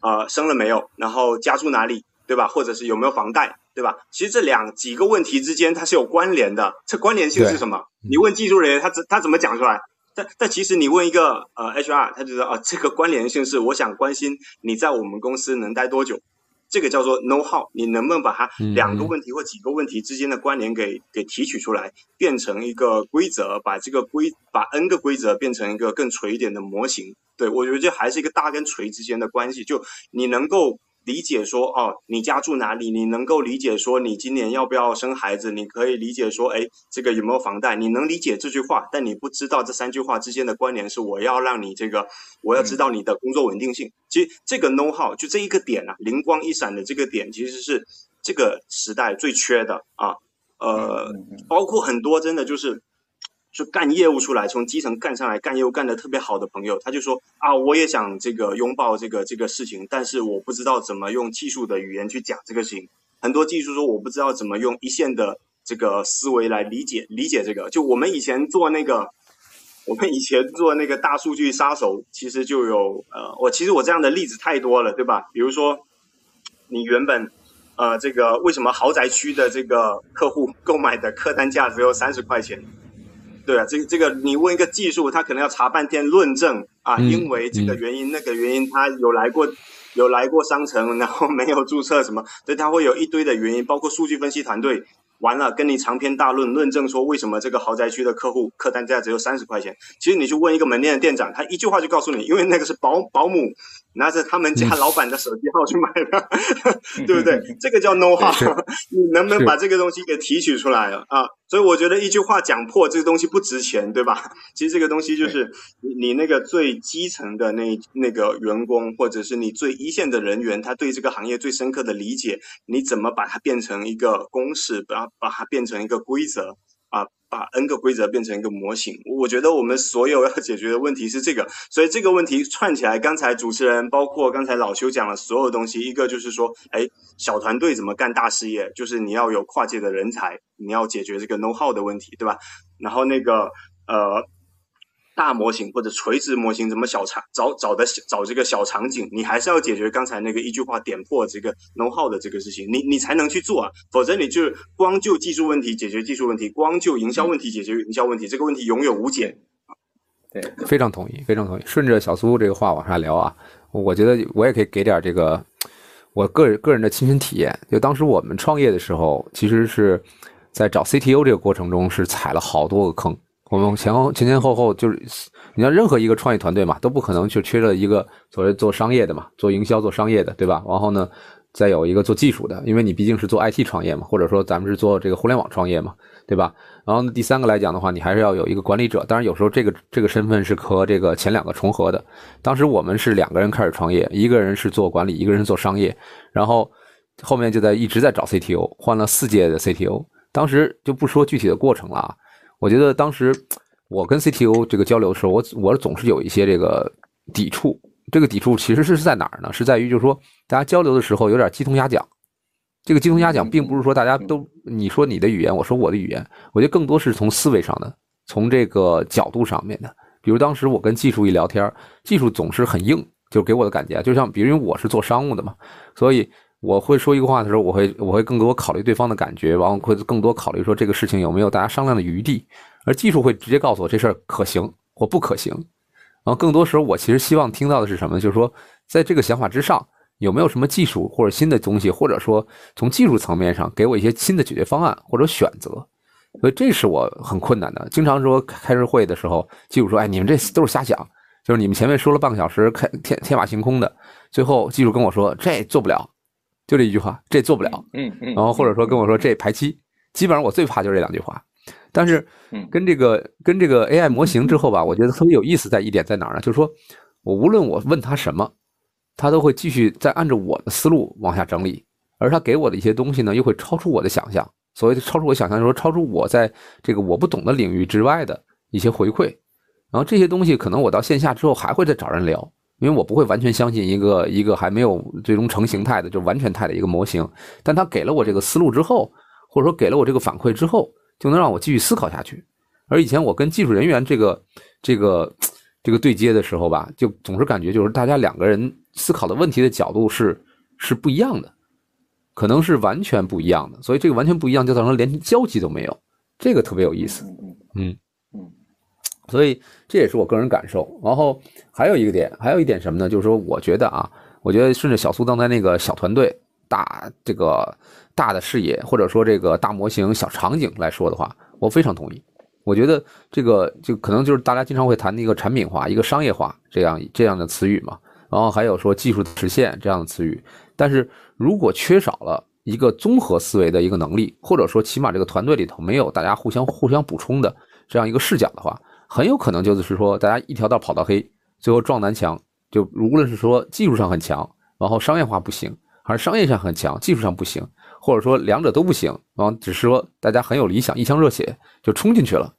呃生了没有？然后家住哪里？对吧？或者是有没有房贷？对吧？其实这两几个问题之间它是有关联的，这关联性是什么？你问技术人员，他怎他怎么讲出来？但但其实你问一个呃 HR，他就说啊，这个关联性是我想关心你在我们公司能待多久。这个叫做 know how，你能不能把它两个问题或几个问题之间的关联给给提取出来，变成一个规则，把这个规把 n 个规则变成一个更垂一点的模型？对我觉得这还是一个大跟垂之间的关系，就你能够。理解说哦，你家住哪里？你能够理解说你今年要不要生孩子？你可以理解说，哎，这个有没有房贷？你能理解这句话，但你不知道这三句话之间的关联是我要让你这个，我要知道你的工作稳定性。其实这个 know how 就这一个点啊，灵光一闪的这个点，其实是这个时代最缺的啊。呃，包括很多真的就是。就干业务出来，从基层干上来，干业务干得特别好的朋友，他就说啊，我也想这个拥抱这个这个事情，但是我不知道怎么用技术的语言去讲这个事情。很多技术说我不知道怎么用一线的这个思维来理解理解这个。就我们以前做那个，我们以前做那个大数据杀手，其实就有呃，我其实我这样的例子太多了，对吧？比如说你原本呃这个为什么豪宅区的这个客户 购买的客单价只有三十块钱？对啊，这个这个你问一个技术，他可能要查半天论证啊，因为这个原因那个原因，他有来过有来过商城，然后没有注册什么，所以他会有一堆的原因，包括数据分析团队，完了跟你长篇大论论证说为什么这个豪宅区的客户客单价只有三十块钱。其实你去问一个门店的店长，他一句话就告诉你，因为那个是保保姆拿着他们家老板的手机号去买的，对不对？这个叫 know how，你能不能把这个东西给提取出来了啊？所以我觉得一句话讲破这个东西不值钱，对吧？其实这个东西就是你你那个最基层的那那个员工，或者是你最一线的人员，他对这个行业最深刻的理解，你怎么把它变成一个公式，把把它变成一个规则啊？把 n 个规则变成一个模型，我觉得我们所有要解决的问题是这个，所以这个问题串起来，刚才主持人包括刚才老邱讲了所有东西，一个就是说，哎，小团队怎么干大事业，就是你要有跨界的人才，你要解决这个 know how 的问题，对吧？然后那个呃。大模型或者垂直模型怎么小场找找的找这个小场景，你还是要解决刚才那个一句话点破这个 know how 的这个事情，你你才能去做啊，否则你就光就技术问题解决技术问题，光就营销问题解决营销问题，这个问题永远无解。对，非常同意，非常同意。顺着小苏这个话往下聊啊，我觉得我也可以给点这个我个人个人的亲身体验。就当时我们创业的时候，其实是在找 CTO 这个过程中是踩了好多个坑。我们前前前后后就是，你像任何一个创业团队嘛，都不可能就缺了一个所谓做商业的嘛，做营销做商业的，对吧？然后呢，再有一个做技术的，因为你毕竟是做 IT 创业嘛，或者说咱们是做这个互联网创业嘛，对吧？然后，第三个来讲的话，你还是要有一个管理者，当然有时候这个这个身份是和这个前两个重合的。当时我们是两个人开始创业，一个人是做管理，一个人做商业，然后后面就在一直在找 CTO，换了四届的 CTO，当时就不说具体的过程了啊。我觉得当时我跟 CTO 这个交流的时候，我我总是有一些这个抵触。这个抵触其实是在哪儿呢？是在于就是说，大家交流的时候有点鸡同鸭讲。这个鸡同鸭讲，并不是说大家都你说你的语言，我说我的语言。我觉得更多是从思维上的，从这个角度上面的。比如当时我跟技术一聊天，技术总是很硬，就给我的感觉，就像比如因为我是做商务的嘛，所以。我会说一个话的时候，我会我会更多考虑对方的感觉，然后会更多考虑说这个事情有没有大家商量的余地，而技术会直接告诉我这事儿可行或不可行。然后更多时候，我其实希望听到的是什么？就是说，在这个想法之上，有没有什么技术或者新的东西，或者说从技术层面上给我一些新的解决方案或者选择。所以这是我很困难的。经常说开日会的时候，技术说：“哎，你们这都是瞎想，就是你们前面说了半个小时开天天马行空的，最后技术跟我说这做不了。”就这一句话，这做不了。嗯嗯。然后或者说跟我说这排期，基本上我最怕就是这两句话。但是，跟这个跟这个 AI 模型之后吧，我觉得特别有意思在一点在哪儿呢？就是说我无论我问他什么，他都会继续在按照我的思路往下整理，而他给我的一些东西呢，又会超出我的想象。所谓的超出我想象，说超出我在这个我不懂的领域之外的一些回馈。然后这些东西可能我到线下之后还会再找人聊。因为我不会完全相信一个一个还没有最终成形态的就完全态的一个模型，但他给了我这个思路之后，或者说给了我这个反馈之后，就能让我继续思考下去。而以前我跟技术人员这个这个这个对接的时候吧，就总是感觉就是大家两个人思考的问题的角度是是不一样的，可能是完全不一样的。所以这个完全不一样，就造成连交集都没有，这个特别有意思。嗯。所以这也是我个人感受。然后还有一个点，还有一点什么呢？就是说，我觉得啊，我觉得顺着小苏刚才那个小团队、大这个大的视野，或者说这个大模型、小场景来说的话，我非常同意。我觉得这个就可能就是大家经常会谈的一个产品化、一个商业化这样这样的词语嘛。然后还有说技术实现这样的词语。但是如果缺少了一个综合思维的一个能力，或者说起码这个团队里头没有大家互相互相补充的这样一个视角的话，很有可能就是说，大家一条道跑到黑，最后撞南墙。就无论是说技术上很强，然后商业化不行，还是商业上很强，技术上不行，或者说两者都不行，然后只是说大家很有理想，一腔热血就冲进去了。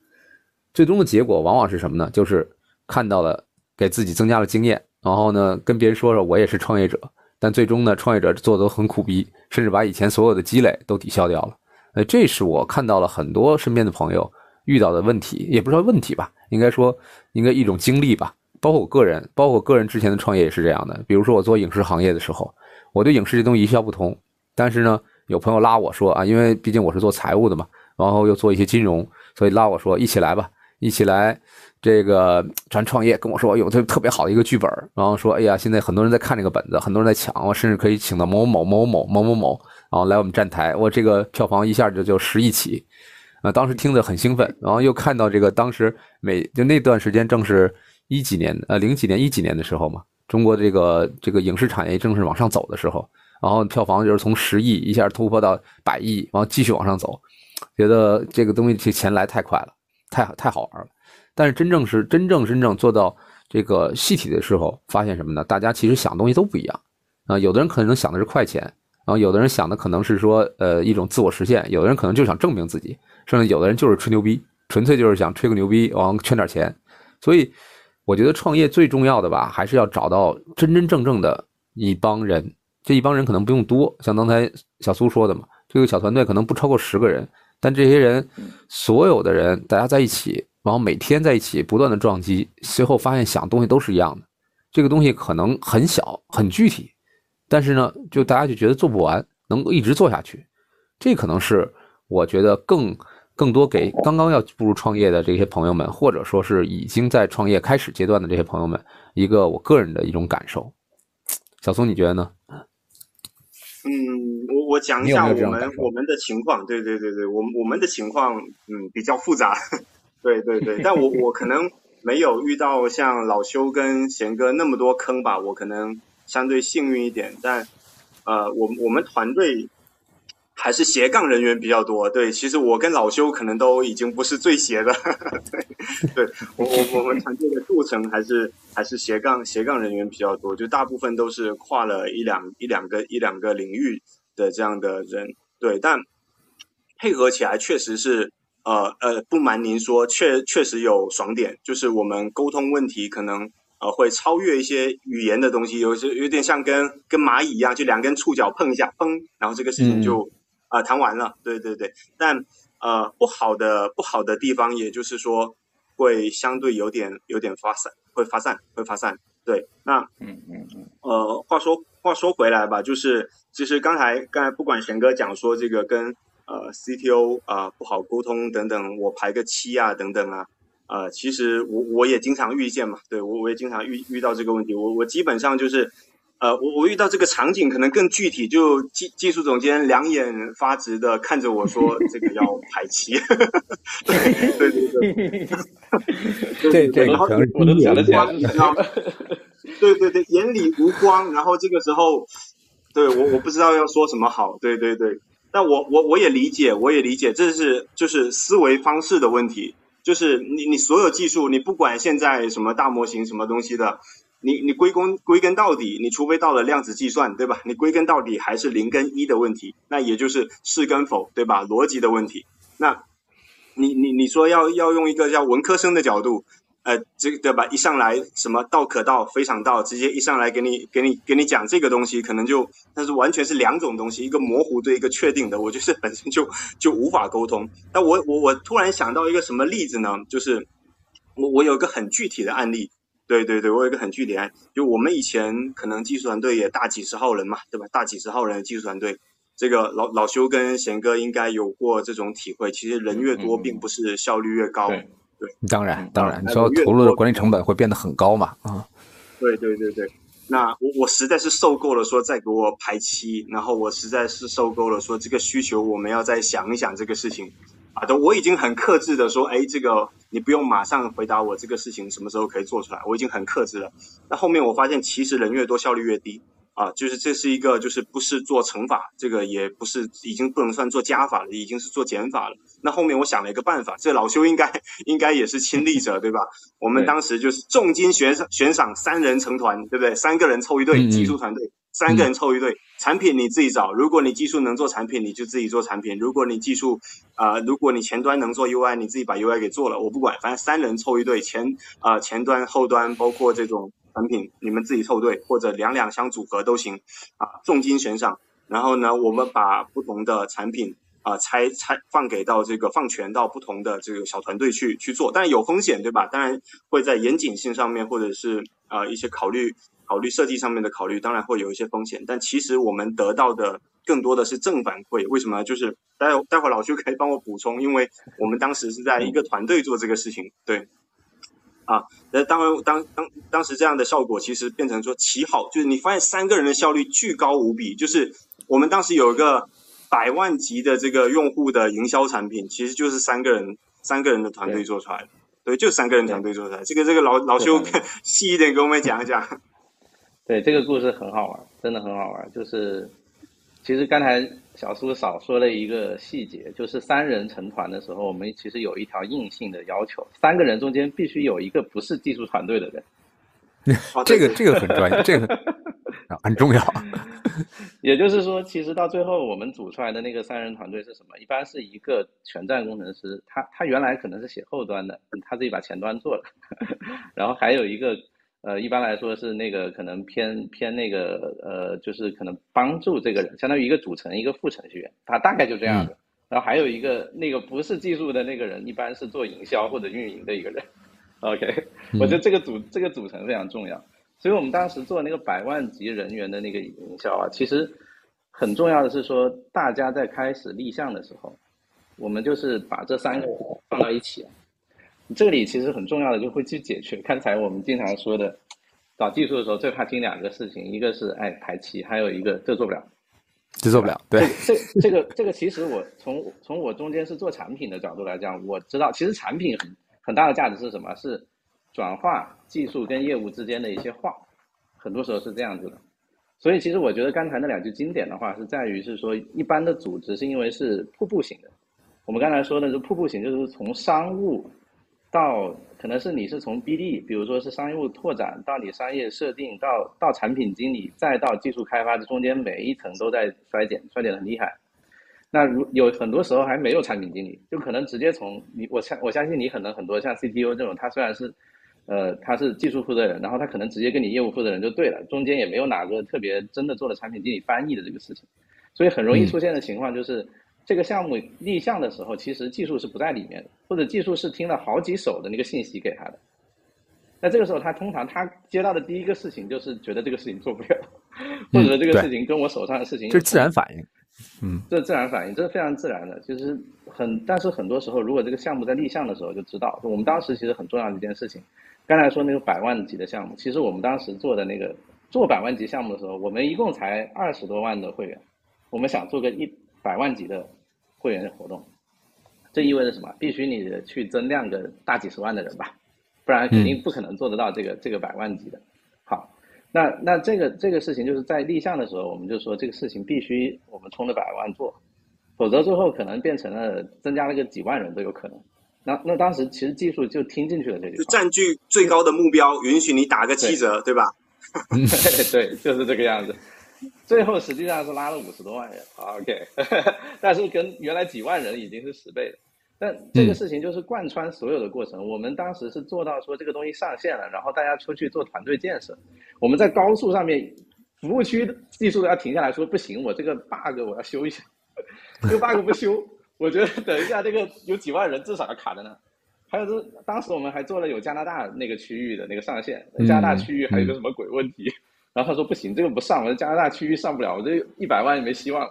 最终的结果往往是什么呢？就是看到了给自己增加了经验，然后呢跟别人说说我也是创业者，但最终呢创业者做的都很苦逼，甚至把以前所有的积累都抵消掉了。呃，这是我看到了很多身边的朋友。遇到的问题也不知道问题吧，应该说应该一种经历吧。包括我个人，包括我个人之前的创业也是这样的。比如说我做影视行业的时候，我对影视这东西一窍不通。但是呢，有朋友拉我说啊，因为毕竟我是做财务的嘛，然后又做一些金融，所以拉我说一起来吧，一起来这个咱创业，跟我说有这特别好的一个剧本，然后说哎呀，现在很多人在看这个本子，很多人在抢，我甚至可以请到某某某某某某某，然后来我们站台，我这个票房一下就就十亿起，啊，当时听得很兴奋，然后又看到这个当时每就那段时间正是一几年呃零几年一几年的时候嘛，中国这个这个影视产业正是往上走的时候。然后票房就是从十亿一下突破到百亿，然后继续往上走，觉得这个东西这钱来太快了，太太好玩了。但是真正是真正真正做到这个细体的时候，发现什么呢？大家其实想东西都不一样啊。有的人可能想的是快钱，然后有的人想的可能是说呃一种自我实现，有的人可能就想证明自己，甚至有的人就是吹牛逼，纯粹就是想吹个牛逼，往圈点钱。所以我觉得创业最重要的吧，还是要找到真真正正的一帮人。这一帮人可能不用多，像刚才小苏说的嘛，这个小团队可能不超过十个人，但这些人所有的人大家在一起，然后每天在一起不断的撞击，最后发现想东西都是一样的。这个东西可能很小很具体，但是呢，就大家就觉得做不完，能够一直做下去。这可能是我觉得更更多给刚刚要步入创业的这些朋友们，或者说是已经在创业开始阶段的这些朋友们，一个我个人的一种感受。小松，你觉得呢？嗯，我我讲一下我们我们的情况，对对对对，我我们的情况嗯比较复杂，对对对，但我我可能没有遇到像老修跟贤哥那么多坑吧，我可能相对幸运一点，但呃，我我们团队。还是斜杠人员比较多，对，其实我跟老修可能都已经不是最斜的，对，对我我我们团队的构成还是还是斜杠斜杠人员比较多，就大部分都是跨了一两一两个一两个领域的这样的人，对，但配合起来确实是，呃呃，不瞒您说，确确实有爽点，就是我们沟通问题可能呃会超越一些语言的东西，有时有点像跟跟蚂蚁一样，就两根触角碰一下，砰，然后这个事情就。啊，谈完了，对对对，但呃，不好的不好的地方，也就是说，会相对有点有点发散，会发散，会发散。对，那嗯嗯嗯，呃，话说话说回来吧，就是其实刚才刚才不管贤哥讲说这个跟呃 CTO 啊不好沟通等等，我排个七啊等等啊，呃，其实我我也经常遇见嘛，对我我也经常遇遇到这个问题，我我基本上就是。呃，我我遇到这个场景可能更具体，就技技术总监两眼发直的看着我说：“这个要排期。”对对对对，对 对，然后我都讲得起来。对对对，眼里无光，然后这个时候，对我我不知道要说什么好。对对对，但我我我也理解，我也理解，这是就是思维方式的问题，就是你你所有技术，你不管现在什么大模型什么东西的。你你归根归根到底，你除非到了量子计算，对吧？你归根到底还是零跟一的问题，那也就是是跟否，对吧？逻辑的问题。那，你你你说要要用一个叫文科生的角度，呃，这个对吧？一上来什么道可道非常道，直接一上来给你给你给你讲这个东西，可能就但是完全是两种东西，一个模糊对一个确定的，我觉得本身就就无法沟通。那我我我突然想到一个什么例子呢？就是我我有个很具体的案例。对对对，我有一个很具体案，就我们以前可能技术团队也大几十号人嘛，对吧？大几十号人的技术团队，这个老老修跟贤哥应该有过这种体会。其实人越多，并不是效率越高。对，当然当然，你说投入的管理成本会变得很高嘛？啊，对对对对，那我我实在是受够了，说再给我排期，然后我实在是受够了，说这个需求我们要再想一想这个事情。啊，都我已经很克制的说，哎，这个你不用马上回答我，这个事情什么时候可以做出来？我已经很克制了。那后面我发现，其实人越多效率越低啊，就是这是一个，就是不是做乘法，这个也不是已经不能算做加法了，已经是做减法了。那后面我想了一个办法，这老修应该应该也是亲历者对吧？我们当时就是重金悬赏悬赏三人成团，对不对？三个人凑一队技术团队。三个人凑一队，产品你自己找。如果你技术能做产品，你就自己做产品；如果你技术啊，如果你前端能做 UI，你自己把 UI 给做了。我不管，反正三人凑一队，前啊前端、后端，包括这种产品，你们自己凑队，或者两两相组合都行啊。重金悬赏，然后呢，我们把不同的产品啊拆拆放给到这个放权到不同的这个小团队去去做，但是有风险，对吧？当然会在严谨性上面，或者是啊一些考虑。考虑设计上面的考虑，当然会有一些风险，但其实我们得到的更多的是正反馈。为什么？就是待待会老邱可以帮我补充，因为我们当时是在一个团队做这个事情，对。啊，那当然，当当当时这样的效果，其实变成说奇好，就是你发现三个人的效率巨高无比。就是我们当时有一个百万级的这个用户的营销产品，其实就是三个人三个人的团队做出来的。对，就三个人团队做出来。这个这个老老修细一点给我们讲一讲。对，这个故事很好玩，真的很好玩。就是其实刚才。小苏少说了一个细节，就是三人成团的时候，我们其实有一条硬性的要求：三个人中间必须有一个不是技术团队的人。这个这个很专业，这个很 重要。也就是说，其实到最后我们组出来的那个三人团队是什么？一般是一个全站工程师，他他原来可能是写后端的，他自己把前端做了，然后还有一个。呃，一般来说是那个可能偏偏那个呃，就是可能帮助这个人，相当于一个主程一个副程序员，他大概就这样的。然后还有一个那个不是技术的那个人，一般是做营销或者运营的一个人。OK，我觉得这个组这个组成非常重要。所以我们当时做那个百万级人员的那个营销啊，其实很重要的是说，大家在开始立项的时候，我们就是把这三个放到一起。这里其实很重要的就会去解决刚才我们经常说的，搞技术的时候最怕听两个事情，一个是哎排期，还有一个这做不了，这做不了。对，这这个这个其实我从从我中间是做产品的角度来讲，我知道其实产品很很大的价值是什么？是转化技术跟业务之间的一些话，很多时候是这样子的。所以其实我觉得刚才那两句经典的话是在于是说，一般的组织是因为是瀑布型的，我们刚才说的是瀑布型，就是从商务。到可能是你是从 BD，比如说是商业务拓展，到你商业设定，到到产品经理，再到技术开发，这中间每一层都在衰减，衰减的很厉害。那如有很多时候还没有产品经理，就可能直接从你，我相我相信你可能很多像 CTO 这种，他虽然是，呃，他是技术负责人，然后他可能直接跟你业务负责人就对了，中间也没有哪个特别真的做了产品经理翻译的这个事情，所以很容易出现的情况就是。这个项目立项的时候，其实技术是不在里面的，或者技术是听了好几手的那个信息给他的。那这个时候，他通常他接到的第一个事情就是觉得这个事情做不了，或者这个事情跟我手上的事情。这是自然反应。嗯，这是自然反应，这是非常自然的。其实很，但是很多时候，如果这个项目在立项的时候就知道，我们当时其实很重要的一件事情，刚才说那个百万级的项目，其实我们当时做的那个做百万级项目的时候，我们一共才二十多万的会员，我们想做个一。百万级的会员活动，这意味着什么？必须你去增量个大几十万的人吧，不然肯定不可能做得到这个这个百万级的。好，那那这个这个事情就是在立项的时候，我们就说这个事情必须我们冲着百万做，否则最后可能变成了增加了个几万人都有可能。那那当时其实技术就听进去了这句就占据最高的目标，允许你打个七折，对吧？对，就是这个样子。最后实际上是拉了五十多万人，OK，但是跟原来几万人已经是十倍了。但这个事情就是贯穿所有的过程。我们当时是做到说这个东西上线了，然后大家出去做团队建设。我们在高速上面，服务区技术要停下来说不行，我这个 bug 我要修一下，这个 bug 不修，我觉得等一下这个有几万人至少要卡在那。还有就是当时我们还做了有加拿大那个区域的那个上线，加拿大区域还有个什么鬼问题？然后他说不行，这个不上，我在加拿大区域上不了，我这一百万也没希望。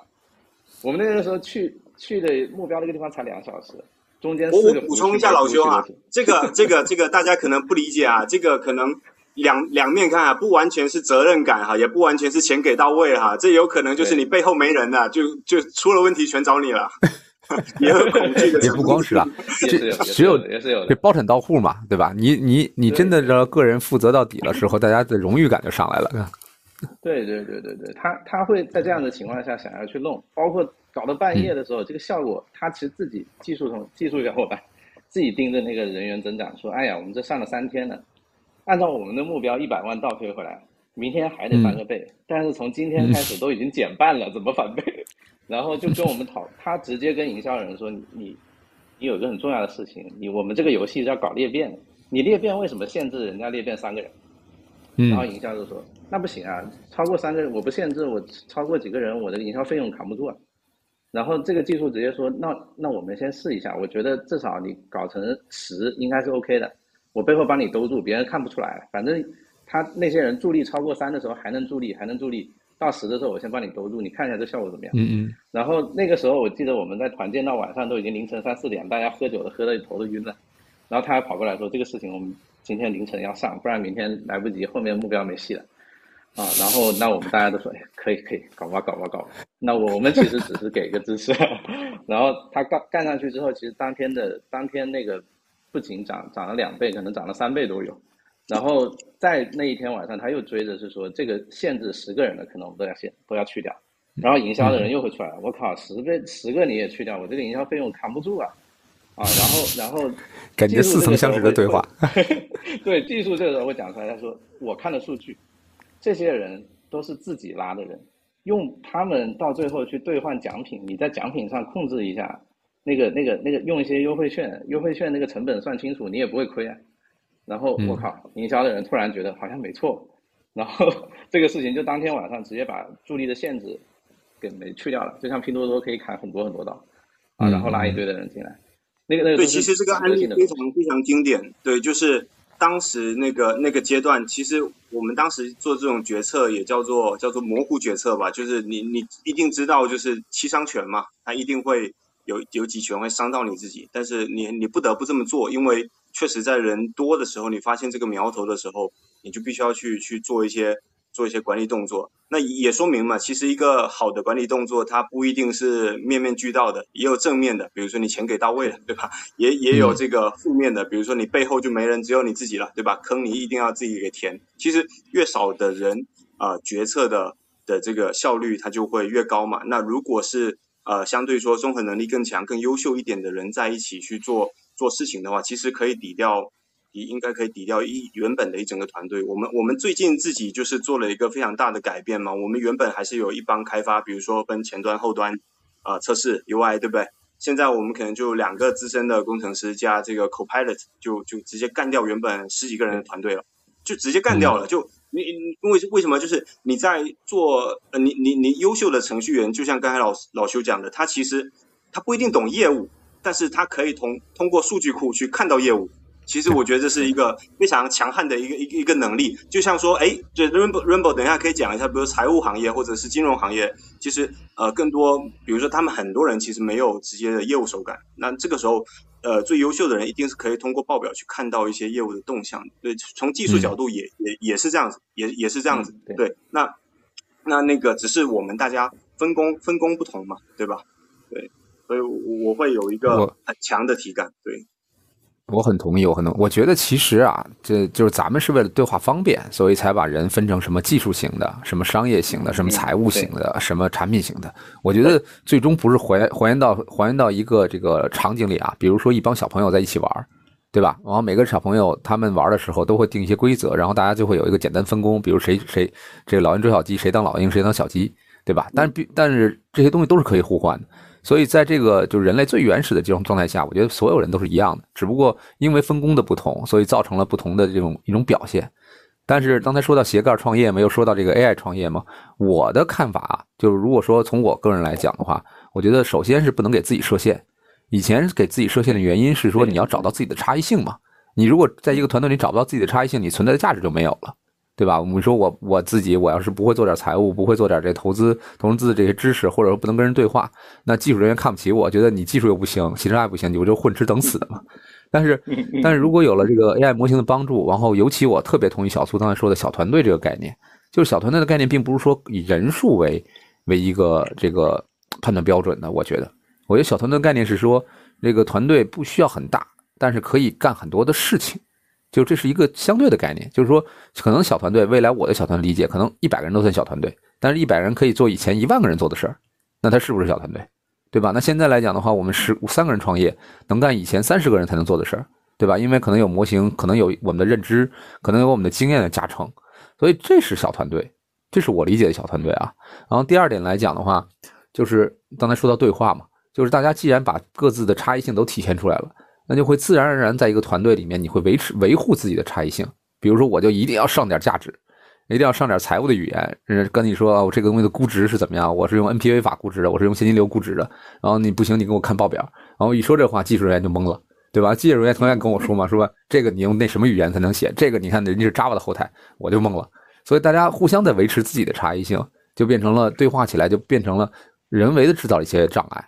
我们那个时候去去的目标那个地方才两小时，中间我我补充一下老兄啊，这个这个这个大家可能不理解啊，这个可能两两面看啊，不完全是责任感哈，也不完全是钱给到位哈，这有可能就是你背后没人了，就就出了问题全找你了。也有恐惧的，也不光是啊，这只有也是有这包产到户嘛，对吧？你你你真的让个人负责到底了时候，大家的荣誉感就上来了。对对对对对，他他会在这样的情况下想要去弄，包括搞到半夜的时候，这个效果他其实自己技术同技术小伙伴自己盯着那个人员增长，说：“哎呀，我们这上了三天了，按照我们的目标一百万倒推回来，明天还得翻个倍，但是从今天开始都已经减半了，怎么翻倍？”然后就跟我们讨，他直接跟营销人说：“你你你有一个很重要的事情，你我们这个游戏要搞裂变，你裂变为什么限制人家裂变三个人？”然后营销就说：“那不行啊，超过三个人我不限制，我超过几个人我的营销费用扛不住啊。”然后这个技术直接说：“那那我们先试一下，我觉得至少你搞成十应该是 OK 的，我背后帮你兜住，别人看不出来，反正。”他那些人助力超过三的时候还能助力，还能助力，到十的时候我先帮你兜住，你看一下这效果怎么样？嗯嗯。然后那个时候我记得我们在团建到晚上都已经凌晨三四点，大家喝酒的喝的头都晕了，然后他还跑过来说这个事情我们今天凌晨要上，不然明天来不及，后面目标没戏了。啊，然后那我们大家都说，哎，可以可以，搞吧搞吧搞吧。那我们其实只是给一个支持，然后他干干上去之后，其实当天的当天那个不仅涨涨了两倍，可能涨了三倍都有。然后在那一天晚上，他又追着是说，这个限制十个人的，可能我们都要限都要去掉。然后营销的人又会出来，我靠，十个十个你也去掉，我这个营销费用扛不住啊！啊，然后然后 感觉似曾相识的对话。对，技术这个时候会讲出来，他说我看的数据。这些人都是自己拉的人，用他们到最后去兑换奖品，你在奖品上控制一下，那个、那个、那个，用一些优惠券，优惠券那个成本算清楚，你也不会亏啊。然后我靠，营销的人突然觉得好像没错，然后 这个事情就当天晚上直接把助力的限制给没去掉了，就像拼多多可以砍很多很多刀啊，然后拉一堆的人进来，那个那个对，其实这个案例非常非常经典，对，就是。当时那个那个阶段，其实我们当时做这种决策也叫做叫做模糊决策吧，就是你你一定知道就是七伤拳嘛，它一定会有有几拳会伤到你自己，但是你你不得不这么做，因为确实在人多的时候，你发现这个苗头的时候，你就必须要去去做一些。做一些管理动作，那也说明嘛，其实一个好的管理动作，它不一定是面面俱到的，也有正面的，比如说你钱给到位了，对吧？也也有这个负面的，比如说你背后就没人，只有你自己了，对吧？坑你一定要自己给填。其实越少的人啊，决策的的这个效率它就会越高嘛。那如果是呃相对说综合能力更强、更优秀一点的人在一起去做做事情的话，其实可以抵掉。你应该可以抵掉一原本的一整个团队。我们我们最近自己就是做了一个非常大的改变嘛。我们原本还是有一帮开发，比如说分前端、后端啊测试 UI，对不对？现在我们可能就两个资深的工程师加这个 Copilot，就就直接干掉原本十几个人的团队了，就直接干掉了。就你因为为什么？就是你在做呃你你你优秀的程序员，就像刚才老老修讲的，他其实他不一定懂业务，但是它可以通通过数据库去看到业务。其实我觉得这是一个非常强悍的一个一一个能力，就像说，哎，这 Rainbow Rainbow 等一下可以讲一下，比如财务行业或者是金融行业，其实呃更多，比如说他们很多人其实没有直接的业务手感，那这个时候，呃，最优秀的人一定是可以通过报表去看到一些业务的动向，对，从技术角度也也也是这样子，也也是这样子，对，那那那个只是我们大家分工分工不同嘛，对吧？对，所以我会有一个很强的体感，对。我很同意，我很同。我觉得其实啊，这就是咱们是为了对话方便，所以才把人分成什么技术型的、什么商业型的、什么财务型的、什么产品型的。我觉得最终不是还还原到还原到一个这个场景里啊，比如说一帮小朋友在一起玩，对吧？然后每个小朋友他们玩的时候都会定一些规则，然后大家就会有一个简单分工，比如谁谁这个老鹰捉小鸡，谁当老鹰，谁当小鸡，对吧？但是必但是这些东西都是可以互换的。所以，在这个就是人类最原始的这种状态下，我觉得所有人都是一样的，只不过因为分工的不同，所以造成了不同的这种一种表现。但是刚才说到斜杠创业，没有说到这个 AI 创业吗？我的看法就是，如果说从我个人来讲的话，我觉得首先是不能给自己设限。以前给自己设限的原因是说，你要找到自己的差异性嘛。你如果在一个团队里找不到自己的差异性，你存在的价值就没有了。对吧？我们说我我自己，我要是不会做点财务，不会做点这投资、投资这些知识，或者说不能跟人对话，那技术人员看不起我，觉得你技术又不行，其实还不行，你不就混吃等死的嘛？但是，但是如果有了这个 AI 模型的帮助，然后尤其我特别同意小苏刚才说的小团队这个概念，就是小团队的概念，并不是说以人数为为一个这个判断标准的。我觉得，我觉得小团队的概念是说，这个团队不需要很大，但是可以干很多的事情。就这是一个相对的概念，就是说，可能小团队未来我的小团队理解，可能一百个人都算小团队，但是一百人可以做以前一万个人做的事儿，那他是不是小团队，对吧？那现在来讲的话，我们十三个人创业，能干以前三十个人才能做的事儿，对吧？因为可能有模型，可能有我们的认知，可能有我们的经验的加成，所以这是小团队，这是我理解的小团队啊。然后第二点来讲的话，就是刚才说到对话嘛，就是大家既然把各自的差异性都体现出来了。那就会自然而然在一个团队里面，你会维持维护自己的差异性。比如说，我就一定要上点价值，一定要上点财务的语言，跟你说我这个东西的估值是怎么样，我是用 NPV 法估值的，我是用现金流估值的。然后你不行，你给我看报表。然后一说这话，技术人员就懵了，对吧？技术人员同样跟我说嘛，说这个你用那什么语言才能写？这个你看人家是 Java 的后台，我就懵了。所以大家互相在维持自己的差异性，就变成了对话起来就变成了人为的制造一些障碍。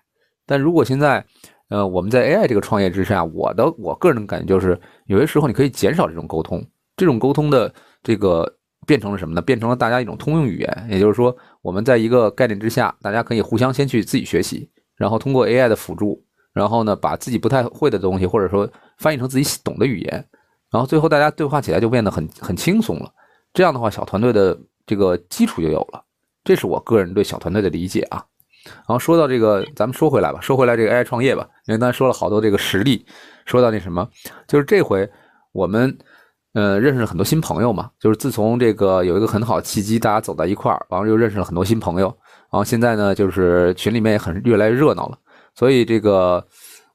但如果现在，呃，我们在 AI 这个创业之下，我的我个人的感觉就是，有些时候你可以减少这种沟通，这种沟通的这个变成了什么呢？变成了大家一种通用语言，也就是说，我们在一个概念之下，大家可以互相先去自己学习，然后通过 AI 的辅助，然后呢，把自己不太会的东西，或者说翻译成自己懂的语言，然后最后大家对话起来就变得很很轻松了。这样的话，小团队的这个基础就有了。这是我个人对小团队的理解啊。然后说到这个，咱们说回来吧，说回来这个 AI 创业吧，因为刚才说了好多这个实例，说到那什么，就是这回我们呃认识了很多新朋友嘛，就是自从这个有一个很好的契机，大家走在一块儿，完了又认识了很多新朋友，然后现在呢，就是群里面也很越来越热闹了，所以这个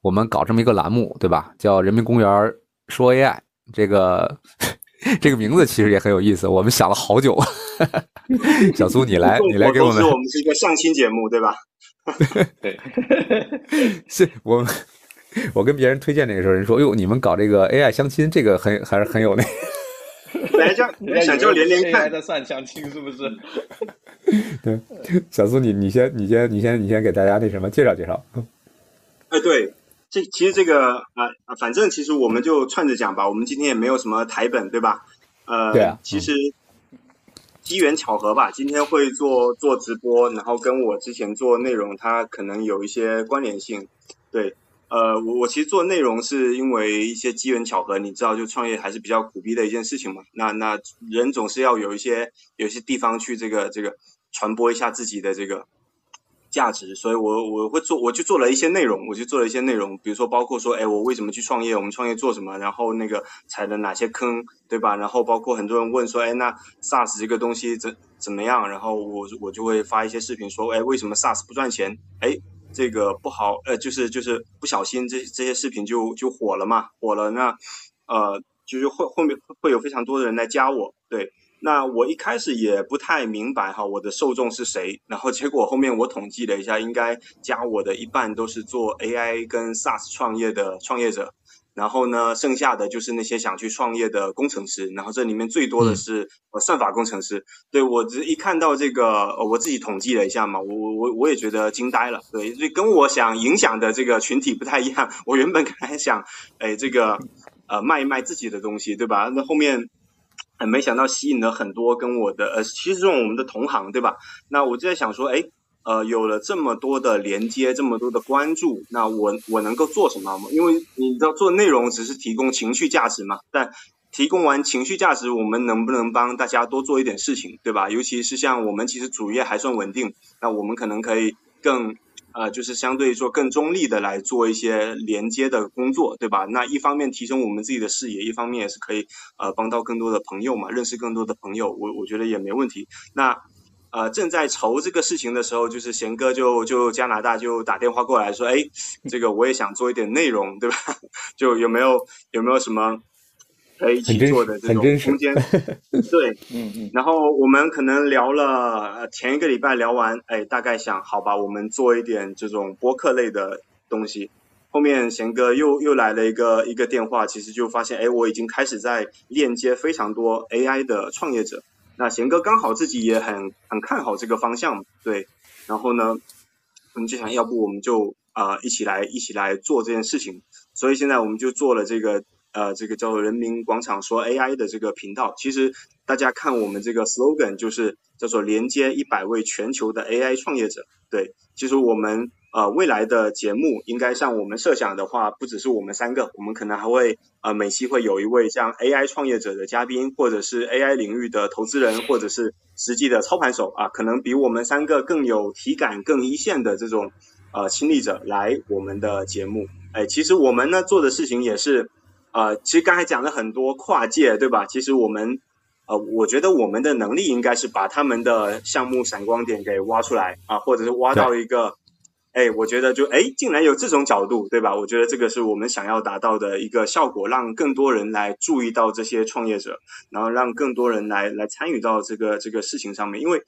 我们搞这么一个栏目，对吧？叫人民公园说 AI，这个这个名字其实也很有意思，我们想了好久。小苏，你来，你来给我们。我们是一个相亲节目，对吧？对，是我，我跟别人推荐那个时候，人说：“哟，你们搞这个 AI 相亲，这个很还是很有那。”来叫想叫连连看在算相亲是不是？对，小苏，你你先，你先，你先，你先给大家那什么介绍介绍。哎，对，这其实这个啊啊，反正其实我们就串着讲吧。我们今天也没有什么台本，对吧？呃，对啊，其实。机缘巧合吧，今天会做做直播，然后跟我之前做内容，它可能有一些关联性。对，呃，我我其实做内容是因为一些机缘巧合，你知道，就创业还是比较苦逼的一件事情嘛。那那人总是要有一些有一些地方去这个这个传播一下自己的这个。价值，所以我我会做，我就做了一些内容，我就做了一些内容，比如说包括说，哎，我为什么去创业？我们创业做什么？然后那个踩了哪些坑，对吧？然后包括很多人问说，哎，那 SaaS 这个东西怎怎么样？然后我我就会发一些视频说，哎，为什么 SaaS 不赚钱？哎，这个不好，呃，就是就是不小心这这些视频就就火了嘛，火了，那呃，就是后后面会有非常多的人来加我，对。那我一开始也不太明白哈，我的受众是谁？然后结果后面我统计了一下，应该加我的一半都是做 AI 跟 SaaS 创业的创业者，然后呢，剩下的就是那些想去创业的工程师，然后这里面最多的是呃算法工程师。对我只一看到这个，我自己统计了一下嘛，我我我我也觉得惊呆了。对，所以跟我想影响的这个群体不太一样。我原本 还想，哎，这个呃卖一卖自己的东西，对吧？那后面。很没想到吸引了很多跟我的呃，其实这种我们的同行，对吧？那我就在想说，哎，呃，有了这么多的连接，这么多的关注，那我我能够做什么？因为你知道做内容只是提供情绪价值嘛，但提供完情绪价值，我们能不能帮大家多做一点事情，对吧？尤其是像我们其实主业还算稳定，那我们可能可以更。呃，就是相对说更中立的来做一些连接的工作，对吧？那一方面提升我们自己的视野，一方面也是可以呃帮到更多的朋友嘛，认识更多的朋友，我我觉得也没问题。那呃正在愁这个事情的时候，就是贤哥就就加拿大就打电话过来说，哎，这个我也想做一点内容，对吧？就有没有有没有什么？可以一起做的这种空间，对，嗯嗯，然后我们可能聊了前一个礼拜聊完，哎，大概想好吧，我们做一点这种播客类的东西。后面贤哥又又来了一个一个电话，其实就发现，哎，我已经开始在链接非常多 AI 的创业者。那贤哥刚好自己也很很看好这个方向，对，然后呢，我们就想要不我们就啊一起来一起来做这件事情，所以现在我们就做了这个。呃，这个叫做人民广场说 AI 的这个频道，其实大家看我们这个 slogan 就是叫做连接一百位全球的 AI 创业者。对，其实我们呃未来的节目应该像我们设想的话，不只是我们三个，我们可能还会呃每期会有一位像 AI 创业者的嘉宾，或者是 AI 领域的投资人，或者是实际的操盘手啊，可能比我们三个更有体感、更一线的这种呃亲历者来我们的节目。哎，其实我们呢做的事情也是。呃，其实刚才讲了很多跨界，对吧？其实我们，呃，我觉得我们的能力应该是把他们的项目闪光点给挖出来啊，或者是挖到一个，哎，我觉得就哎，竟然有这种角度，对吧？我觉得这个是我们想要达到的一个效果，让更多人来注意到这些创业者，然后让更多人来来参与到这个这个事情上面。因为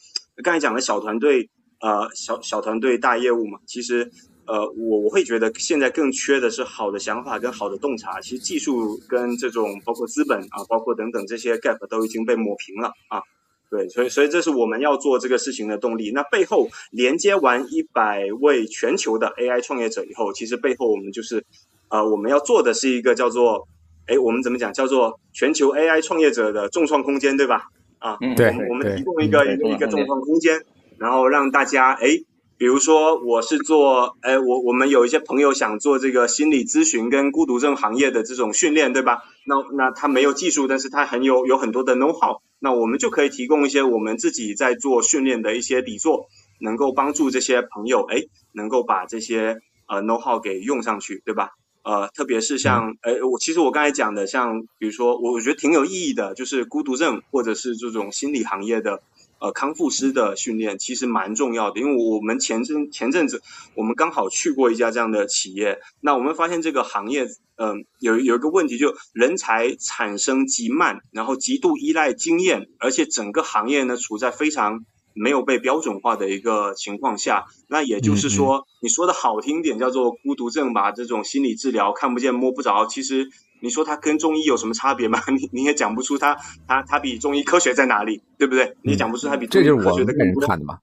刚才讲的小团队，呃，小小团队大业务嘛，其实呃，我我会觉得现在更缺的是好的想法跟好的洞察。其实技术跟这种包括资本啊，包括等等这些 gap 都已经被抹平了啊。对，所以所以这是我们要做这个事情的动力。那背后连接完一百位全球的 AI 创业者以后，其实背后我们就是呃，我们要做的是一个叫做哎，我们怎么讲？叫做全球 AI 创业者的众创空间，对吧？啊，对，我们提供一个一个一个众创空间，然后让大家哎。比如说，我是做，哎，我我们有一些朋友想做这个心理咨询跟孤独症行业的这种训练，对吧？那那他没有技术，但是他很有有很多的 know how，那我们就可以提供一些我们自己在做训练的一些底座，能够帮助这些朋友，哎，能够把这些呃 know how 给用上去，对吧？呃，特别是像，哎，我其实我刚才讲的，像比如说，我我觉得挺有意义的，就是孤独症或者是这种心理行业的。呃，康复师的训练其实蛮重要的，因为我们前阵前阵子我们刚好去过一家这样的企业，那我们发现这个行业，嗯，有有一个问题，就人才产生极慢，然后极度依赖经验，而且整个行业呢处在非常没有被标准化的一个情况下。那也就是说，你说的好听点叫做孤独症吧，这种心理治疗看不见摸不着，其实。你说它跟中医有什么差别吗？你你也讲不出它它它比中医科学在哪里，对不对？你讲不出它比中医科学的更多。看的嘛。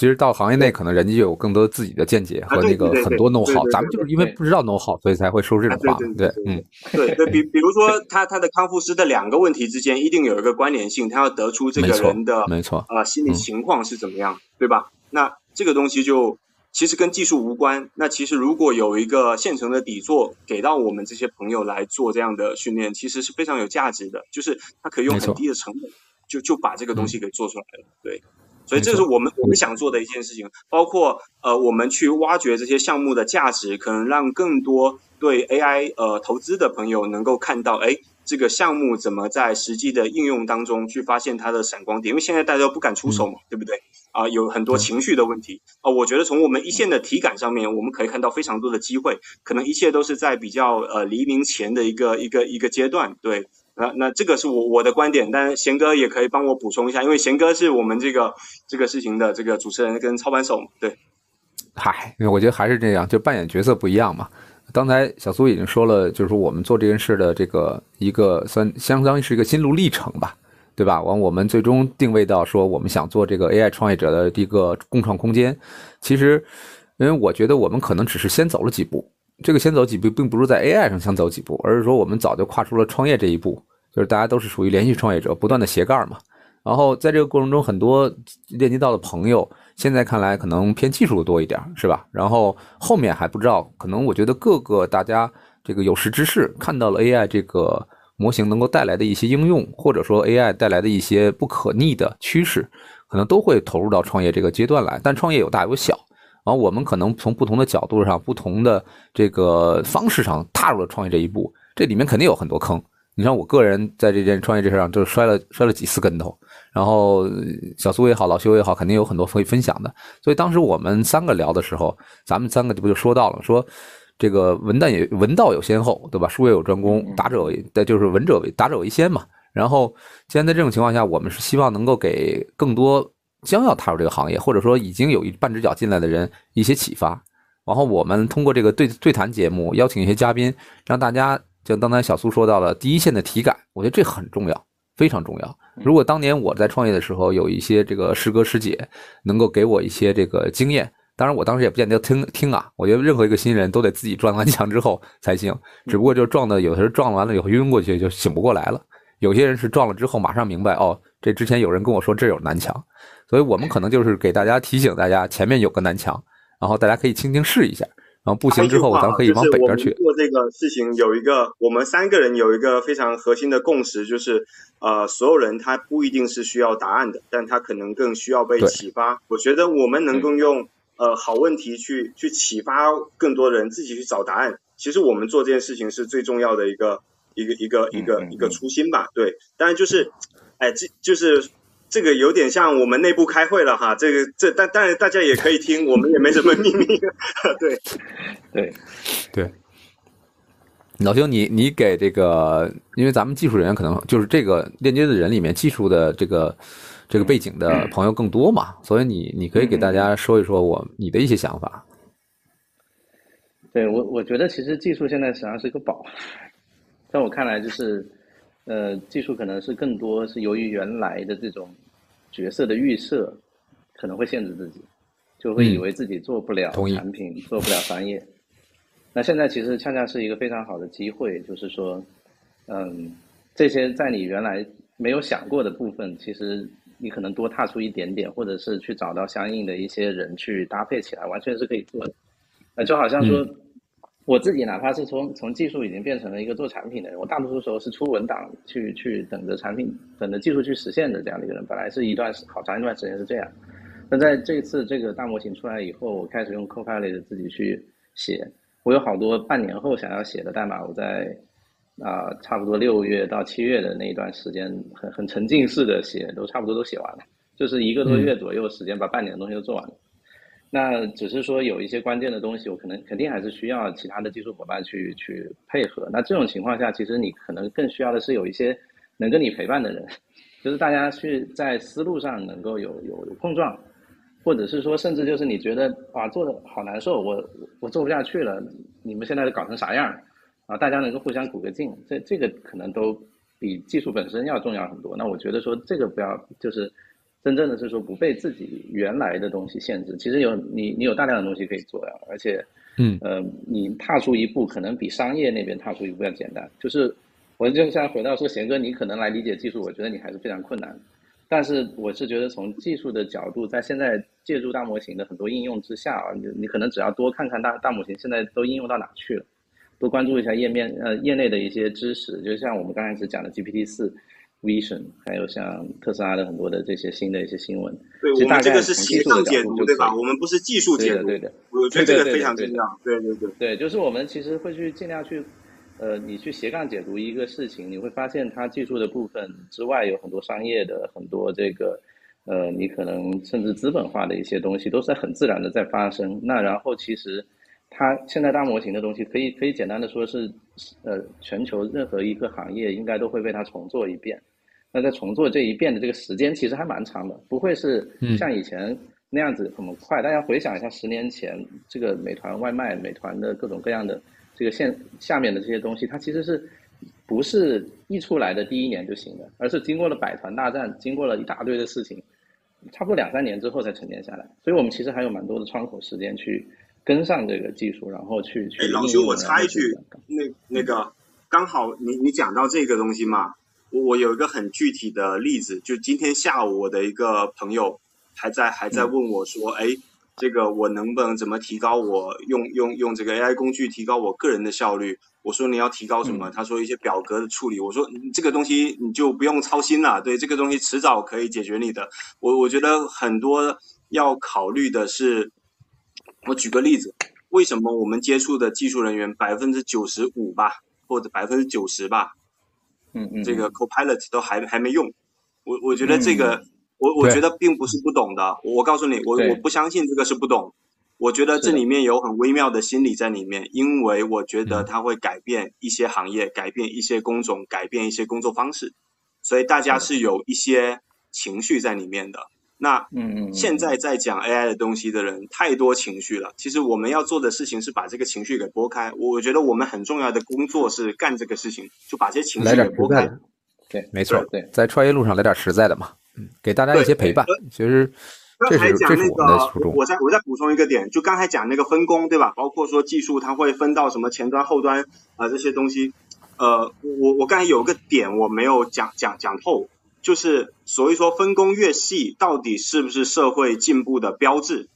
其实到行业内，可能人家就有更多自己的见解和那个很多 know how。咱们就是因为不知道 know how，所以才会说这种话。对，嗯，对对比比如说他他的康复师的两个问题之间一定有一个关联性，他要得出这个人的没错啊心理情况是怎么样，对吧？那这个东西就。其实跟技术无关。那其实如果有一个现成的底座给到我们这些朋友来做这样的训练，其实是非常有价值的。就是他可以用很低的成本，就就把这个东西给做出来了。对，所以这是我们我们想做的一件事情。包括呃，我们去挖掘这些项目的价值，可能让更多对 AI 呃投资的朋友能够看到，哎，这个项目怎么在实际的应用当中去发现它的闪光点？因为现在大家都不敢出手嘛，对不对？啊，有很多情绪的问题啊，我觉得从我们一线的体感上面，我们可以看到非常多的机会，可能一切都是在比较呃黎明前的一个一个一个阶段，对，那那这个是我我的观点，但贤哥也可以帮我补充一下，因为贤哥是我们这个这个事情的这个主持人跟操盘手，对，嗨，我觉得还是这样，就扮演角色不一样嘛。刚才小苏已经说了，就是说我们做这件事的这个一个算相当于是一个心路历程吧。对吧？完，我们最终定位到说，我们想做这个 AI 创业者的一个共创空间。其实，因为我觉得我们可能只是先走了几步，这个先走几步，并不是在 AI 上先走几步，而是说我们早就跨出了创业这一步。就是大家都是属于连续创业者，不断的斜杠嘛。然后在这个过程中，很多链接到的朋友，现在看来可能偏技术多一点，是吧？然后后面还不知道，可能我觉得各个大家这个有识之士看到了 AI 这个。模型能够带来的一些应用，或者说 AI 带来的一些不可逆的趋势，可能都会投入到创业这个阶段来。但创业有大有小，然后我们可能从不同的角度上、不同的这个方式上踏入了创业这一步。这里面肯定有很多坑。你像我个人在这件创业这事上，就是摔了摔了几次跟头。然后小苏也好，老修也好，肯定有很多可以分享的。所以当时我们三个聊的时候，咱们三个就不就说到了说。这个文旦也文道有先后，对吧？术业有专攻，达者为，就是文者为达者为先嘛。然后，既然在这种情况下，我们是希望能够给更多将要踏入这个行业，或者说已经有一半只脚进来的人一些启发。然后，我们通过这个对对谈节目，邀请一些嘉宾，让大家像刚才小苏说到了第一线的体感，我觉得这很重要，非常重要。如果当年我在创业的时候，有一些这个师哥师姐能够给我一些这个经验。当然，我当时也不见得听听啊。我觉得任何一个新人都得自己撞完墙之后才行。只不过就撞的，有的时候撞完了以后晕过去就醒不过来了。有些人是撞了之后马上明白，哦，这之前有人跟我说这有南墙，所以我们可能就是给大家提醒大家前面有个南墙，然后大家可以轻轻试一下，然后不行之后咱可以往北边去。做这个事情有一个，我们三个人有一个非常核心的共识，就是呃，所有人他不一定是需要答案的，但他可能更需要被启发。我觉得我们能够用。呃，好问题去去启发更多人自己去找答案。其实我们做这件事情是最重要的一个一个一个一个一个初心吧。对，当然就是，哎，这就是这个有点像我们内部开会了哈。这个这但当然大家也可以听，我们也没什么秘密。对对对，老兄，你你给这个，因为咱们技术人员可能就是这个链接的人里面技术的这个。这个背景的朋友更多嘛，所以你你可以给大家说一说我你的一些想法。对我，我觉得其实技术现在实际上是个宝，在我看来就是，呃，技术可能是更多是由于原来的这种角色的预设，可能会限制自己，就会以为自己做不了产品，做不了商业。那现在其实恰恰是一个非常好的机会，就是说，嗯，这些在你原来没有想过的部分，其实你可能多踏出一点点，或者是去找到相应的一些人去搭配起来，完全是可以做的。那就好像说，我自己哪怕是从从技术已经变成了一个做产品的人，我大多数时候是出文档去去等着产品等着技术去实现的这样的一个人。本来是一段好长一段时间是这样，那在这次这个大模型出来以后，我开始用 Copilot 自己去写。我有好多半年后想要写的代码，我在啊差不多六月到七月的那一段时间，很很沉浸式的写，都差不多都写完了，就是一个多月左右时间把半年的东西都做完了。那只是说有一些关键的东西，我可能肯定还是需要其他的技术伙伴去去配合。那这种情况下，其实你可能更需要的是有一些能跟你陪伴的人，就是大家去在思路上能够有有有碰撞，或者是说甚至就是你觉得哇做的好难受，我我做不下去了，你们现在都搞成啥样啊？大家能够互相鼓个劲，这这个可能都比技术本身要重要很多。那我觉得说这个不要就是。真正的是说不被自己原来的东西限制，其实有你你有大量的东西可以做呀，而且，嗯呃，你踏出一步可能比商业那边踏出一步要简单。就是我就像回到说贤哥，你可能来理解技术，我觉得你还是非常困难。但是我是觉得从技术的角度，在现在借助大模型的很多应用之下啊，你你可能只要多看看大大模型现在都应用到哪去了，多关注一下页面呃业内的一些知识，就像我们刚开始讲的 GPT 四。Vision，还有像特斯拉的很多的这些新的一些新闻，对我们这个是斜上解读，对吧？我们不是技术解读，对的，我觉得这个非常重要。对对对，对，就是我们其实会去尽量去，呃，你去斜杠解读一个事情，你会发现它技术的部分之外有很多商业的很多这个，呃，你可能甚至资本化的一些东西都是很自然的在发生。那然后其实它现在大模型的东西可以可以简单的说是，呃，全球任何一个行业应该都会被它重做一遍。那在重做这一遍的这个时间其实还蛮长的，不会是像以前那样子很快。大家回想一下，十年前这个美团外卖、美团的各种各样的这个线下面的这些东西，它其实是不是一出来的第一年就行的，而是经过了百团大战，经过了一大堆的事情，差不多两三年之后才沉淀下来。所以我们其实还有蛮多的窗口时间去跟上这个技术，然后去去。老徐，我插一句，那那个刚好你你讲到这个东西嘛。我我有一个很具体的例子，就今天下午我的一个朋友还在还在问我说，哎，这个我能不能怎么提高我用用用这个 AI 工具提高我个人的效率？我说你要提高什么？他说一些表格的处理。我说这个东西你就不用操心了，对这个东西迟早可以解决你的。我我觉得很多要考虑的是，我举个例子，为什么我们接触的技术人员百分之九十五吧，或者百分之九十吧？嗯嗯，这个 Copilot 都还还没用，我我觉得这个，我我觉得并不是不懂的。我告诉你，我我不相信这个是不懂，我觉得这里面有很微妙的心理在里面，因为我觉得它会改变一些行业，改变一些工种，改变一些工作方式，所以大家是有一些情绪在里面的。那嗯嗯，现在在讲 AI 的东西的人太多情绪了。其实我们要做的事情是把这个情绪给拨开。我觉得我们很重要的工作是干这个事情，就把这些情绪给拨开。对，没错，对，在创业路上来点实在的嘛，嗯，给大家一些陪伴。其实刚才讲那个，我再我再补充一个点，就刚才讲那个分工，对吧？包括说技术它会分到什么前端、后端啊这些东西。呃，我我刚才有个点我没有讲讲讲透。就是所以说分工越细，到底是不是社会进步的标志？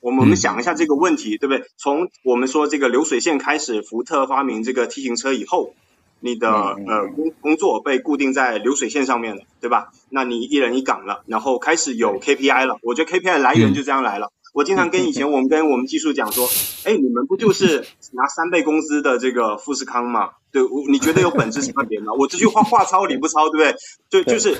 我们我们想一下这个问题，对不对？从我们说这个流水线开始，福特发明这个 T 型车以后，你的呃工工作被固定在流水线上面了，对吧？那你一人一岗了，然后开始有 KPI 了。我觉得 KPI 来源就这样来了。我经常跟以前 我们跟我们技术讲说，哎，你们不就是拿三倍工资的这个富士康吗？对，我你觉得有本质差别吗？我这句话话糙理不糙，对不对？就就是，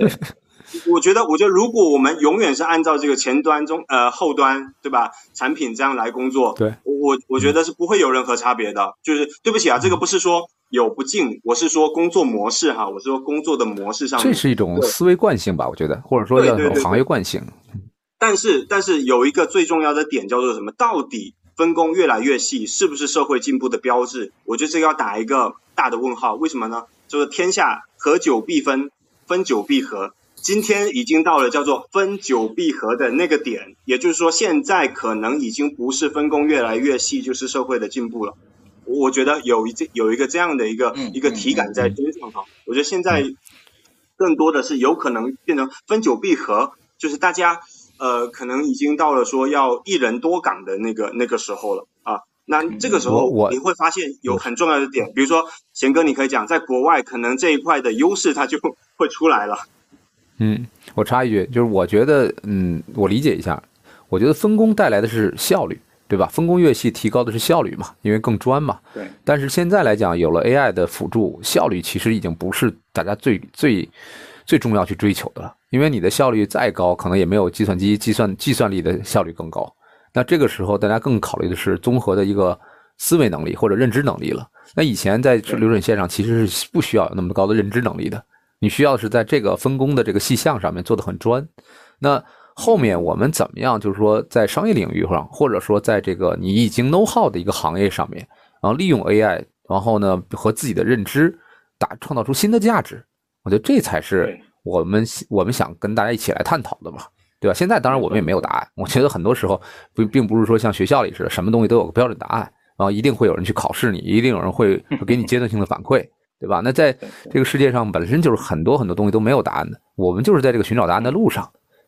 我觉得，我觉得如果我们永远是按照这个前端中呃后端对吧产品这样来工作，对，我我觉得是不会有任何差别的。就是对不起啊，这个不是说有不敬，我是说工作模式哈，我是说工作的模式上，这是一种思维惯性吧？我觉得，或者说叫行业惯性。但是，但是有一个最重要的点叫做什么？到底分工越来越细，是不是社会进步的标志？我觉得这个要打一个大的问号。为什么呢？就是天下合久必分，分久必合。今天已经到了叫做分久必合的那个点，也就是说，现在可能已经不是分工越来越细，就是社会的进步了。我觉得有一这有一个这样的一个一个体感在身上哈。我觉得现在更多的是有可能变成分久必合，就是大家呃可能已经到了说要一人多岗的那个那个时候了啊。那这个时候你会发现有很重要的点，比如说贤哥，你可以讲，在国外可能这一块的优势它就会出来了。嗯，我插一句，就是我觉得，嗯，我理解一下，我觉得分工带来的是效率，对吧？分工越细，提高的是效率嘛，因为更专嘛。对。但是现在来讲，有了 AI 的辅助，效率其实已经不是大家最最最重要去追求的了，因为你的效率再高，可能也没有计算机计算计算力的效率更高。那这个时候，大家更考虑的是综合的一个思维能力或者认知能力了。那以前在流水线上其实是不需要有那么高的认知能力的。你需要是在这个分工的这个细项上面做的很专，那后面我们怎么样？就是说在商业领域上，或者说在这个你已经 know how 的一个行业上面，然后利用 AI，然后呢和自己的认知打创造出新的价值，我觉得这才是我们我们想跟大家一起来探讨的嘛，对吧？现在当然我们也没有答案，我觉得很多时候不并不是说像学校里似的，什么东西都有个标准答案，然后一定会有人去考试你，一定有人会 给你阶段性的反馈。对吧？那在这个世界上本身就是很多很多东西都没有答案的，我们就是在这个寻找答案的路上。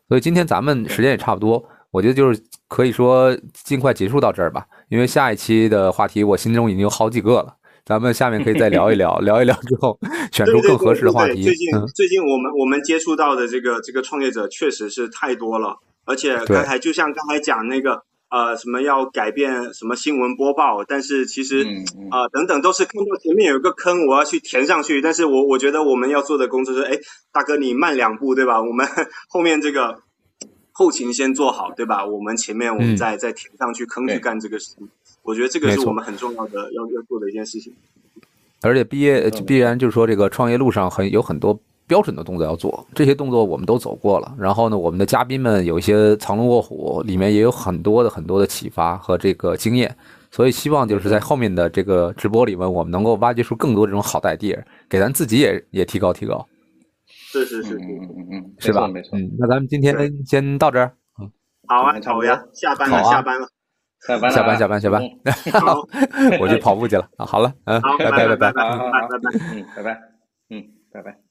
所以今天咱们时间也差不多，我觉得就是可以说尽快结束到这儿吧。因为下一期的话题我心中已经有好几个了，咱们下面可以再聊一聊，聊一聊之后选出更合适的话题。最近最近我们我们接触到的这个这个创业者确实是太多了，而且刚才就像刚才讲那个。呃，什么要改变什么新闻播报？但是其实啊，等等都是看到前面有一个坑，我要去填上去。但是我我觉得我们要做的工作是，哎，大哥你慢两步，对吧？我们 后面这个后勤先做好，对吧？我们前面我们再再填上去坑去干这个事情。我觉得这个是我们很重要的要要做的一件事情。而且毕业必然就是说，这个创业路上很有很多。标准的动作要做，这些动作我们都走过了。然后呢，我们的嘉宾们有一些藏龙卧虎，里面也有很多的很多的启发和这个经验。所以希望就是在后面的这个直播里面，我们能够挖掘出更多这种好的 idea，给咱自己也也提高提高。是是是，嗯嗯嗯，是吧？没错。嗯，那咱们今天先到这儿。嗯，好啊，好呀，下班了，下班了，下班下班下班下班。我去跑步去了。好了，嗯，拜拜拜拜拜拜拜拜，嗯，拜拜，嗯，拜拜。